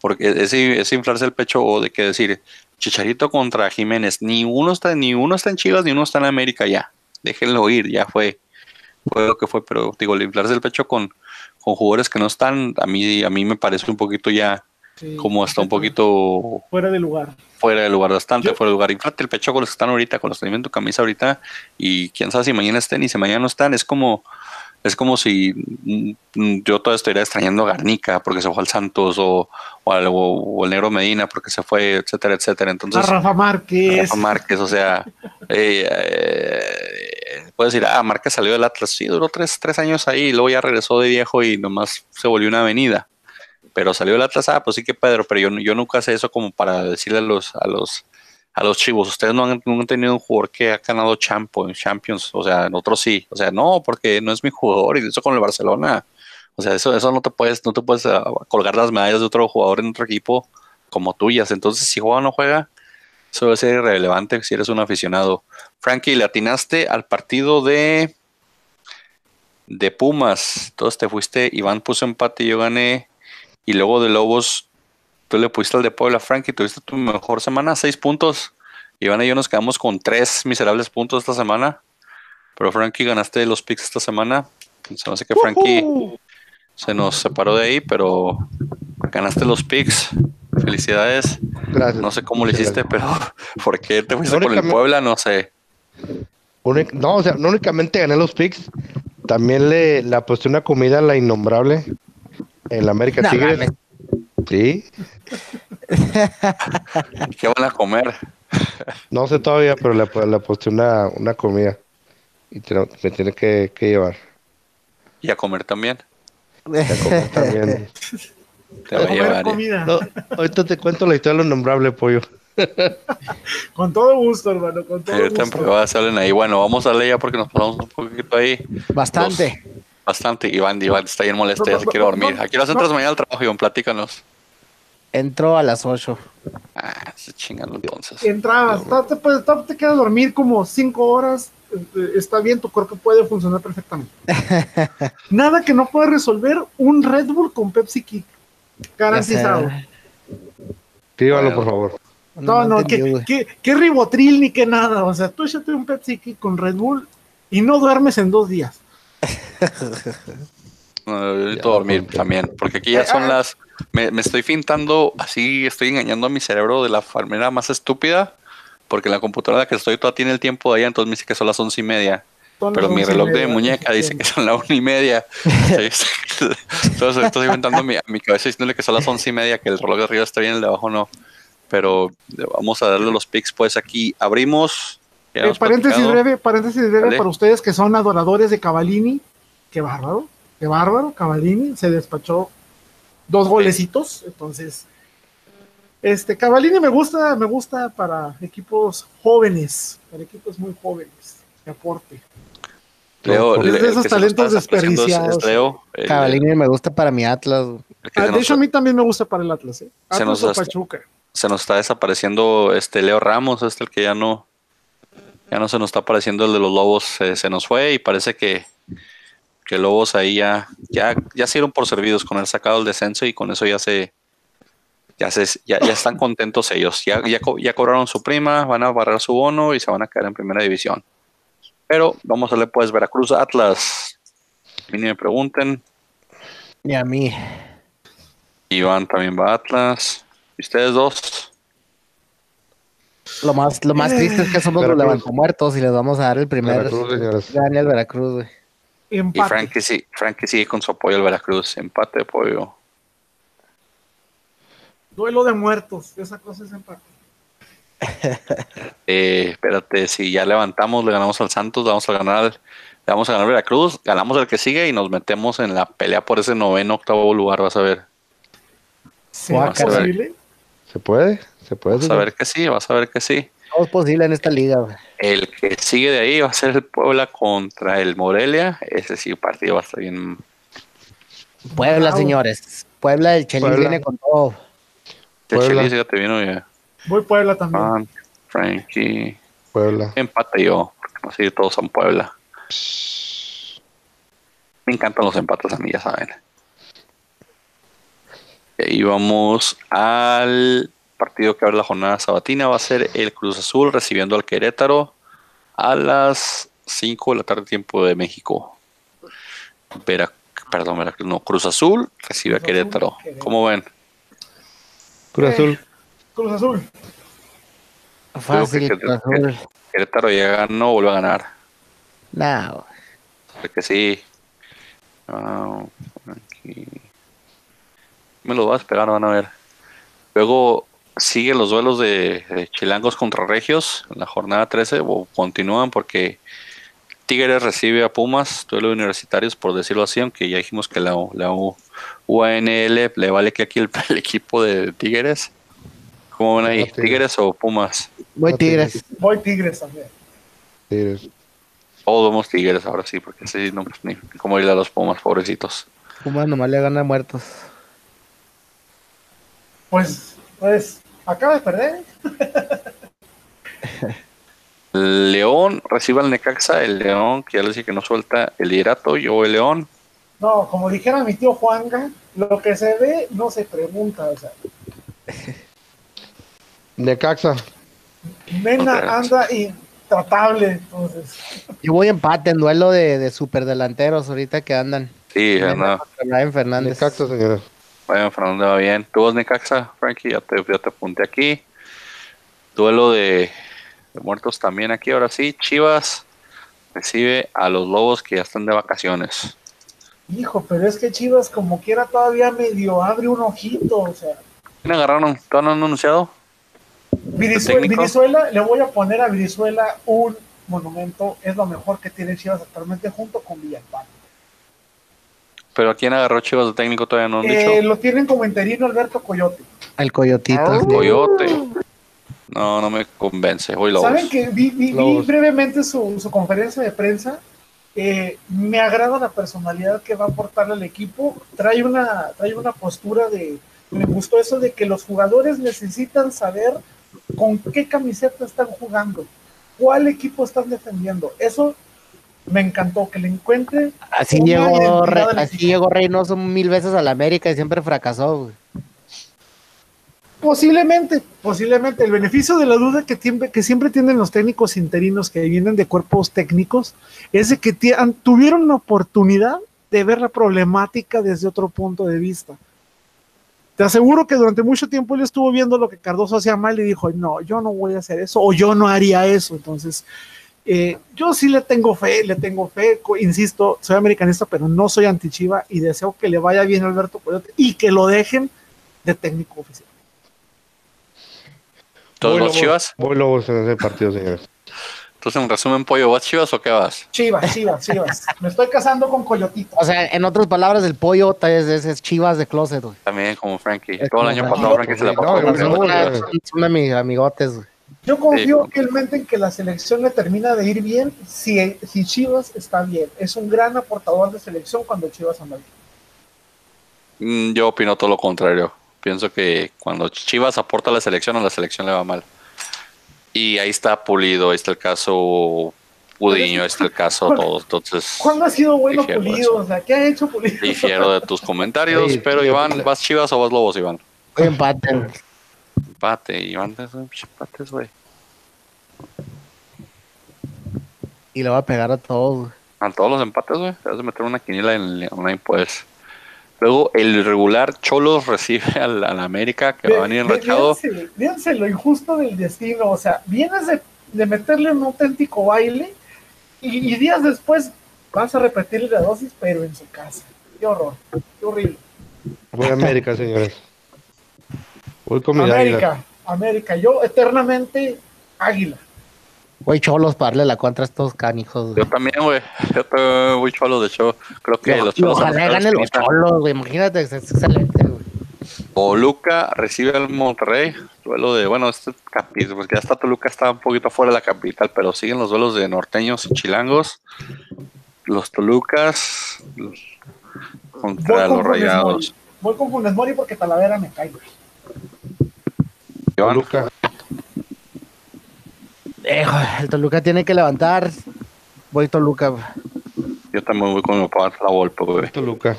Porque ese, ese inflarse el pecho o de que decir Chicharito contra Jiménez, ni uno está, ni uno está en Chivas, ni uno está en América ya. Déjenlo ir, ya fue. Fue lo que fue, pero digo, el inflarse el pecho con, con jugadores que no están, a mí, a mí me parece un poquito ya Sí, como hasta un poquito fuera de lugar. fuera de lugar, bastante Yo- fuera de lugar. Inflate el pecho con los que están ahorita, con los que tienen tu camisa ahorita, y quién sabe si mañana estén y si mañana no están. Es como, es como si mm, mm, yo todavía estaría extrañando a Garnica porque se fue al Santos o, o, al, o- o el Negro Medina porque se fue, etcétera, etcétera. A Entonces, Rafa Márquez. Rafa Márquez, o sea, eh, eh, puedes decir, ah, Márquez salió del Atlas, sí, duró tres, tres años ahí y luego ya regresó de viejo y nomás se volvió una avenida. Pero salió del Atlas, ah, pues sí que Pedro, pero yo, yo nunca sé eso como para decirle a los, a los, a los chivos, ustedes no han, no han tenido un jugador que ha ganado champo- Champions, o sea, nosotros sí, o sea, no, porque no es mi jugador y eso con el Barcelona, o sea, eso, eso no te puedes, no te puedes ah, colgar las medallas de otro jugador en otro equipo como tuyas, entonces si juega o no juega, eso debe ser irrelevante si eres un aficionado. Frankie, le atinaste al partido de de Pumas. Entonces te fuiste, Iván puso empate y yo gané. Y luego de Lobos, tú le pusiste al de Puebla, Frankie, tuviste tu mejor semana, seis puntos. Iván y yo nos quedamos con tres miserables puntos esta semana. Pero Frankie ganaste los picks esta semana. Se me hace que Frankie se nos separó de ahí, pero ganaste los picks. Felicidades. Gracias. No sé cómo lo hiciste, pero ¿por qué te fuiste con el Puebla? No sé. No, o sea, no únicamente gané los picks, también le, le aposté una comida a la innombrable en la América No Tigres. Sí, ¿Qué van a comer? no sé todavía, pero le, le aposté una, una comida y te- me tiene que, que llevar. Y a comer también. Y a comer también. Te va a llevar. ¿eh? comida. No, ahorita te cuento la historia de lo innombrable, pollo. Con todo gusto, hermano, con todo Ahorita en gusto. privado salen ahí. Bueno, vamos a darle ya porque nos pasamos un poquito ahí. Bastante. Bastante. Iván, Iván está bien molesto, ya se quiere dormir. ¿A qué horas entras mañana al trabajo, Iván? Platícanos. Entró a las 8. Ah, se chingan entonces. Entrabas, te, todavía te quedas a dormir como cinco horas, eh, está bien, tu cuerpo puede funcionar perfectamente. Nada que no pueda resolver un Red Bull con Pepsi Kick. Garantizado. Bueno. por favor. No, no, que, que, que ribotril ni que nada. O sea, tú échate un Pepsi Kick con Red Bull y no duermes en dos días. No, yo necesito Ya, dormir también, porque aquí ya son las... Me, me estoy fintando, así estoy engañando a mi cerebro de la manera más estúpida, porque la computadora que estoy toda tiene el tiempo de allá, entonces me dice que son las once y media. Pero mi reloj de muñeca dice que son las una y media. Entonces estoy inventando a mi, a mi cabeza diciéndole que son las once y media, que el reloj de arriba está bien, el de abajo no. Pero vamos a darle los pics pues aquí. Abrimos. Eh, paréntesis platicado. breve, paréntesis breve Dale. para ustedes que son adoradores de Cavallini. Qué bárbaro, qué bárbaro. Cavallini se despachó dos golecitos. Entonces, Este, Cavallini me gusta, me gusta para equipos jóvenes, para equipos muy jóvenes, de aporte. Leo, Es de esos se nos talentos desperdiciados. es Leo, el- Cavallini me gusta para mi Atlas. Ah, se de nos- hecho, a mí también me gusta para el Atlas, ¿eh? Se Atlas nos o hasta- Pachuca. se nos está desapareciendo este Leo Ramos, este el que ya no ya no se nos está apareciendo el de los Lobos, se, se nos fue y parece que que Lobos ahí ya ya ya se dieron por servidos con el sacado el descenso y con eso ya se ya se ya, ya están contentos ellos, ya, ya co- ya cobraron su prima, van a barrer su bono y se van a quedar en primera división. Pero vamos a darle pues Veracruz Atlas. A mí ni me pregunten, Y a mí. Iván también va a Atlas. ¿Y ustedes dos? Lo más, lo más triste es que somos los Veracruz. levantamuertos y les vamos a dar el primer Veracruz, gane al Veracruz, güey. Y. Frankie, sí, Frankie sigue con su apoyo al Veracruz. Empate de pollo. Duelo de muertos, esa cosa es empate. Eh, espérate, si ya levantamos, le ganamos al Santos, le vamos a ganar, al- le vamos a ganar al Veracruz, ganamos el que sigue y nos metemos en la pelea por ese noveno, octavo lugar, vas a ver. ¿Será posible? ¿Se puede? ¿Se puede? Vas a ver que sí, vas a ver que sí. Todo es posible en esta liga, güey. El que sigue de ahí va a ser el Puebla contra el Morelia. Ese sí, partido va a estar bien. Puebla, Wow. señores. Puebla, el Chelis Puebla. viene con todo. El. Chelis, fíjate, vino ya. Voy Puebla también. Juan, Frankie. Puebla. Empate yo, porque no sé, todos son Puebla. Me encantan los empates a mí, ya saben. Y ahí vamos al partido que abre la jornada sabatina. Va a ser el Cruz Azul recibiendo al Querétaro a las 5 de la tarde, tiempo de México. Vera- perdón, Veracruz, no, Cruz Azul recibe a Cruz Azul, Querétaro. Querétaro. ¿Cómo ven? Cruz Eh. Azul. Cruz Azul. Fácil, que- Cruz Azul. Querétaro ya ganó, vuelve a ganar. Güey. Porque sí. Ah, aquí. Me lo vas a pegar, van a ver. Luego siguen los duelos de, de Chilangos contra Regios en la jornada 13. O continúan porque Tigres recibe a Pumas, duelo de universitarios, por decirlo así, aunque ya dijimos que la, la U- UANL le vale que aquí el, el equipo de Tigres. ¿Cómo ven ahí? No, Tigres. ¿Tigres o Pumas? Voy No, Tigres. Voy Tigres también. Tigres. Todos vemos Tigres ahora sí, porque sí, no, pues, ni cómo irle a los Pumas, pobrecitos. Pumas nomás le gana muertos. Pues, pues, acaba de perder. León recibe al Necaxa, el León, que ya les dije que no suelta el liderato, yo el León. No, como dijera mi tío Juanga, lo que se ve no se pregunta. O sea, Necaxa. Mena anda intratable. Entonces, Yo voy empate en duelo de, de superdelanteros ahorita que andan. Sí, Mena Brian Fernández. Necaxa, señores. Bueno, Fernando va bien. ¿Tú vas Necaxa, Frankie? Ya te, ya te apunté aquí. Duelo de, de muertos también aquí, ahora sí. Chivas recibe a los Lobos que ya están de vacaciones. hijo, pero es que Chivas como quiera todavía medio abre un ojito. O sea, ¿Quién agarraron? ¿Todavía no han anunciado? Virizuela, le voy a poner a Virizuela un monumento. Es lo mejor que tiene Chivas actualmente junto con Villalpán. ¿Pero a quién agarró Chivas de técnico todavía no han Eh, dicho? lo tienen como interino Alberto Coyote. El Coyotito. Ah. sí. Coyote. No, no me convence. Hoy. ¿Saben que vi, vi- vi brevemente su, su conferencia de prensa? Eh, me agrada la personalidad que va a aportarle al equipo. Trae una, trae una postura de. Me gustó eso de que los jugadores necesitan saber con qué camiseta están jugando, cuál equipo están defendiendo. Eso me encantó, que le encuentre. Así llegó, Re- así llegó Reynoso mil veces a la América y siempre fracasó. güey. Posiblemente, posiblemente. El beneficio de la duda que, que siempre tienen los técnicos interinos que vienen de cuerpos técnicos es de que tuvieron la oportunidad de ver la problemática desde otro punto de vista. Te aseguro que durante mucho tiempo él estuvo viendo lo que Cardoso hacía mal y dijo, no, yo no voy a hacer eso o yo no haría eso. Entonces, eh, yo sí le tengo fe, le tengo fe, insisto, soy americanista, pero no soy antichiva y deseo que le vaya bien a Alberto Coyote y que lo dejen de técnico oficial. ¿Todos los. Chivas? Voy Lobos en ese partido, señores. Entonces, en resumen, pollo, ¿vas chivas o qué vas? Chivas, chivas, chivas. Me estoy casando con Coyotito. O sea, en otras palabras, el pollo es, es, es chivas de closet, güey. También como Frankie. Es Todo el año pasado Frankie se la No, pasó. no. Son, son ami- amigotes, güey. Yo confío fielmente en que la selección le termina de ir bien si, si Chivas está bien. Es un gran aportador de selección cuando Chivas anda bien. Mm, Yo opino todo lo contrario. Pienso que cuando Chivas aporta a la selección, a la selección le va mal. Y ahí está Pulido, ahí está el caso Pudiño, ahí está el caso ¿Cuándo- todos. Entonces, ¿Cuándo ha sido bueno Pulido? O sea, ¿qué ha hecho Pulido? difiero de tus comentarios. Sí, pero sí, Iván. ¿vas Chivas o vas Lobos, Iván? Hoy Empate, Iván, esos empates, güey. Y le va a pegar a todos. A todos los empates, güey. Te vas a meter una quiniela en el online, pues. Luego, el regular Cholos recibe al, al América, que va a venir Ve- ve- enrachado. Fíjense, fíjense lo injusto del destino. O sea, vienes de, de meterle un auténtico baile y, y días después vas a repetirle la dosis, pero en su casa. Qué horror, qué horrible. Voy a América, señores. Voy con mis águilas. América, América, yo eternamente águila. Güey, cholos para darle la contra a estos canijos, Yo también, güey. Yo también voy Cholos, de hecho. Creo que Y los Cholos. Ojalá los ganen los cholos, güey. Imagínate, es es excelente, güey. Toluca recibe al Monterrey. Duelo de, bueno, este capi- porque ya está Toluca, está un poquito fuera de la capital, pero siguen los duelos de norteños y chilangos. Los Tolucas los- contra los Funes Rayados. Mori. Voy con Funes Mori porque Talavera me cae. güey. Toluca. Eh, el Toluca tiene que levantar. Voy Toluca. Yo también voy con mi papá la Volpe, güey. Toluca.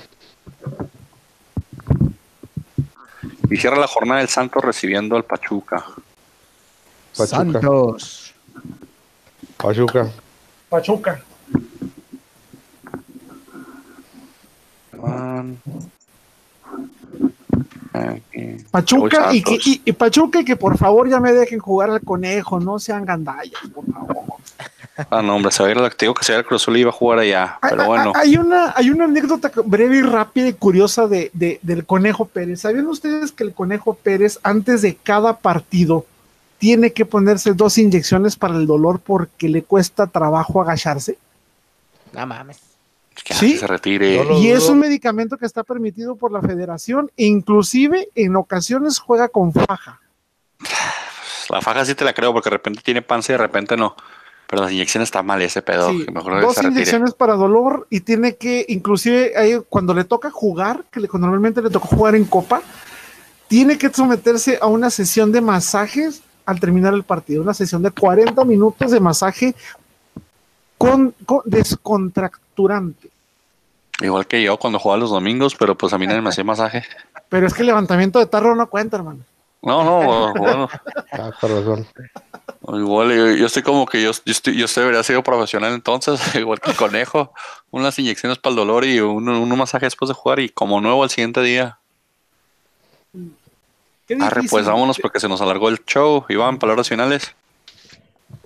Y cierra la jornada el Santos recibiendo al Pachuca. Pachuca. Santos. Pachuca. Pachuca. Pachuca y, que, y, y Pachuca y que por favor ya me dejen jugar al conejo, no sean gandallas, por favor. Ah, no, hombre, se va a ir al que se va a ir al Cruz Azul y iba a jugar allá. Hay- Pero hay- bueno, Hay una, hay una anécdota breve y rápida y curiosa de, de- del Conejo Pérez. ¿Sabían ustedes que el Conejo Pérez antes de cada partido tiene que ponerse dos inyecciones para el dolor porque le cuesta trabajo agacharse? No mames. Que sí. se retire. No Y es un medicamento que está permitido por la federación e inclusive en ocasiones juega con faja. La faja sí te la creo porque de repente tiene panza y de repente no. Pero las inyecciones está mal ese pedo. Sí, que mejor dos se inyecciones para dolor y tiene que, inclusive ahí cuando le toca jugar, que le- cuando normalmente le toca jugar en copa, tiene que someterse a una sesión de masajes al terminar el partido, una sesión de 40 minutos de masaje con, con- descontracturante. Igual que yo cuando jugaba los domingos, pero pues a mí nadie me hacía masaje. Pero es que el levantamiento de tarro no cuenta, hermano. No, no, bueno. Ah, razón. Igual yo, yo estoy como que yo, yo, estoy, yo estoy- debería ser profesional entonces, igual que el conejo. Unas inyecciones para el dolor y un, un masaje después de jugar y como nuevo al siguiente día. Qué Arre, difícil. pues vámonos porque se nos alargó el show. Iván, palabras finales.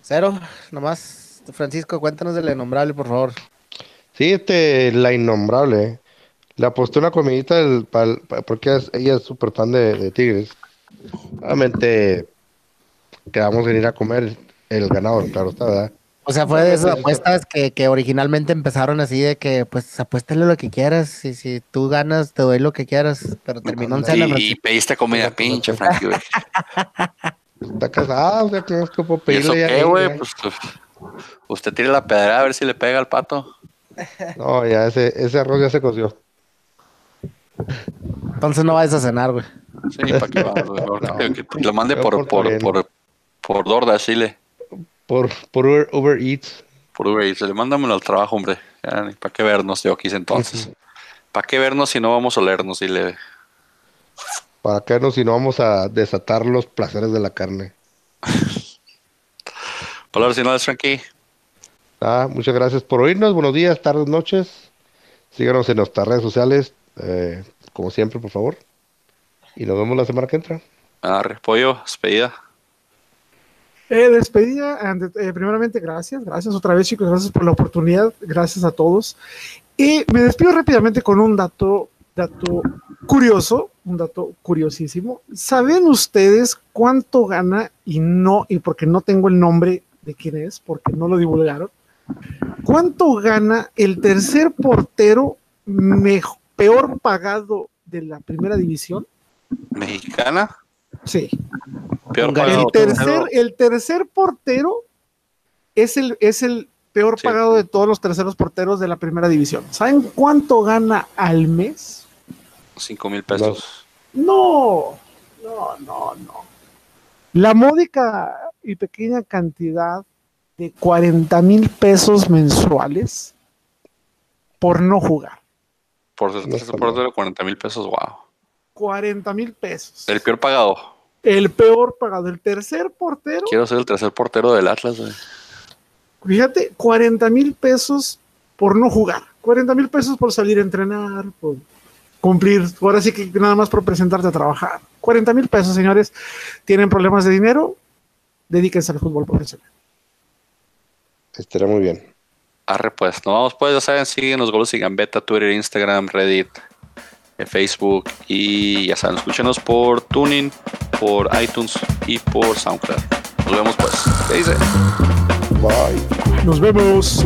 Cero, nomás. Francisco, cuéntanos del innombrable, por favor. Sí, este, la innombrable. eh. Le aposté una comidita del- pal- pa- porque es- ella es súper fan de, de Tigres. Obviamente, quedamos en ir a comer el ganador, claro está, ¿verdad? O sea, fue de esas apuestas que, que originalmente empezaron así de que, pues, apuéstale lo que quieras. Y si tú ganas, te doy lo que quieras. Pero terminó en cena, y Francisco. pediste comida pinche, Frankie, güey. Está casado, o sea, que no es que puedo ¿Y eso pedirle ya qué, güey? ya. Pues, usted tire la pedra a ver si le pega al pato. No, ya ese, ese arroz ya se coció. Entonces no vayas a cenar, güey. Sí, para que, va, güey, mejor No. que- lo mande por, por por, por, DoorDash, Chile. Por, por Uber, Uber Eats. Por Uber Eats. Le mándamelo al trabajo, hombre. ¿Para qué vernos? Yo quise entonces. ¿Para qué vernos si no vamos a olernos? Dile. Para que no, si no vamos a desatar los placeres de la carne. Palabras finales, Frankie. Ah, muchas gracias por oírnos. Buenos días, tardes, noches. Síganos en nuestras redes sociales, eh, como siempre, por favor. Y nos vemos la semana que entra. Arre, pollo, despedida. Eh, despedida, ante- eh, primeramente gracias, gracias otra vez chicos, gracias por la oportunidad, gracias a todos. Y me despido rápidamente con un dato, dato curioso, un dato curiosísimo. ¿Saben ustedes cuánto gana y no, y porque no tengo el nombre de quién es, porque no lo divulgaron. ¿Cuánto gana el tercer portero mejo- peor pagado de la primera división? Mexicana, Sí. peor pagado. El tercer, el tercer portero es el, es el peor Sí. pagado de todos los terceros porteros de la primera división. ¿Saben cuánto gana al mes? 5 mil pesos. No, no, no, no. La módica y pequeña cantidad de 40 mil pesos mensuales por no jugar. Por ser No tercer está portero, 40 mil pesos, wow. 40 mil pesos. El peor pagado. El peor pagado. El tercer portero, Quiero ser el tercer portero del Atlas, güey. fíjate, 40 mil pesos por no jugar. 40 mil pesos por salir a entrenar, por cumplir. Ahora sí que nada más por presentarte a trabajar. 40 mil pesos, señores. ¿Tienen problemas de dinero? Dedíquense al fútbol profesional. Estará muy bien. Arre, pues. Nos vamos, pues. Ya saben, siguen los goles y gambeta, Twitter, Instagram, Reddit, eh, Facebook. Y ya saben, escúchenos por Tuning, por iTunes y por SoundCloud. Nos vemos, pues. ¿Qué dice? Bye. Nos vemos.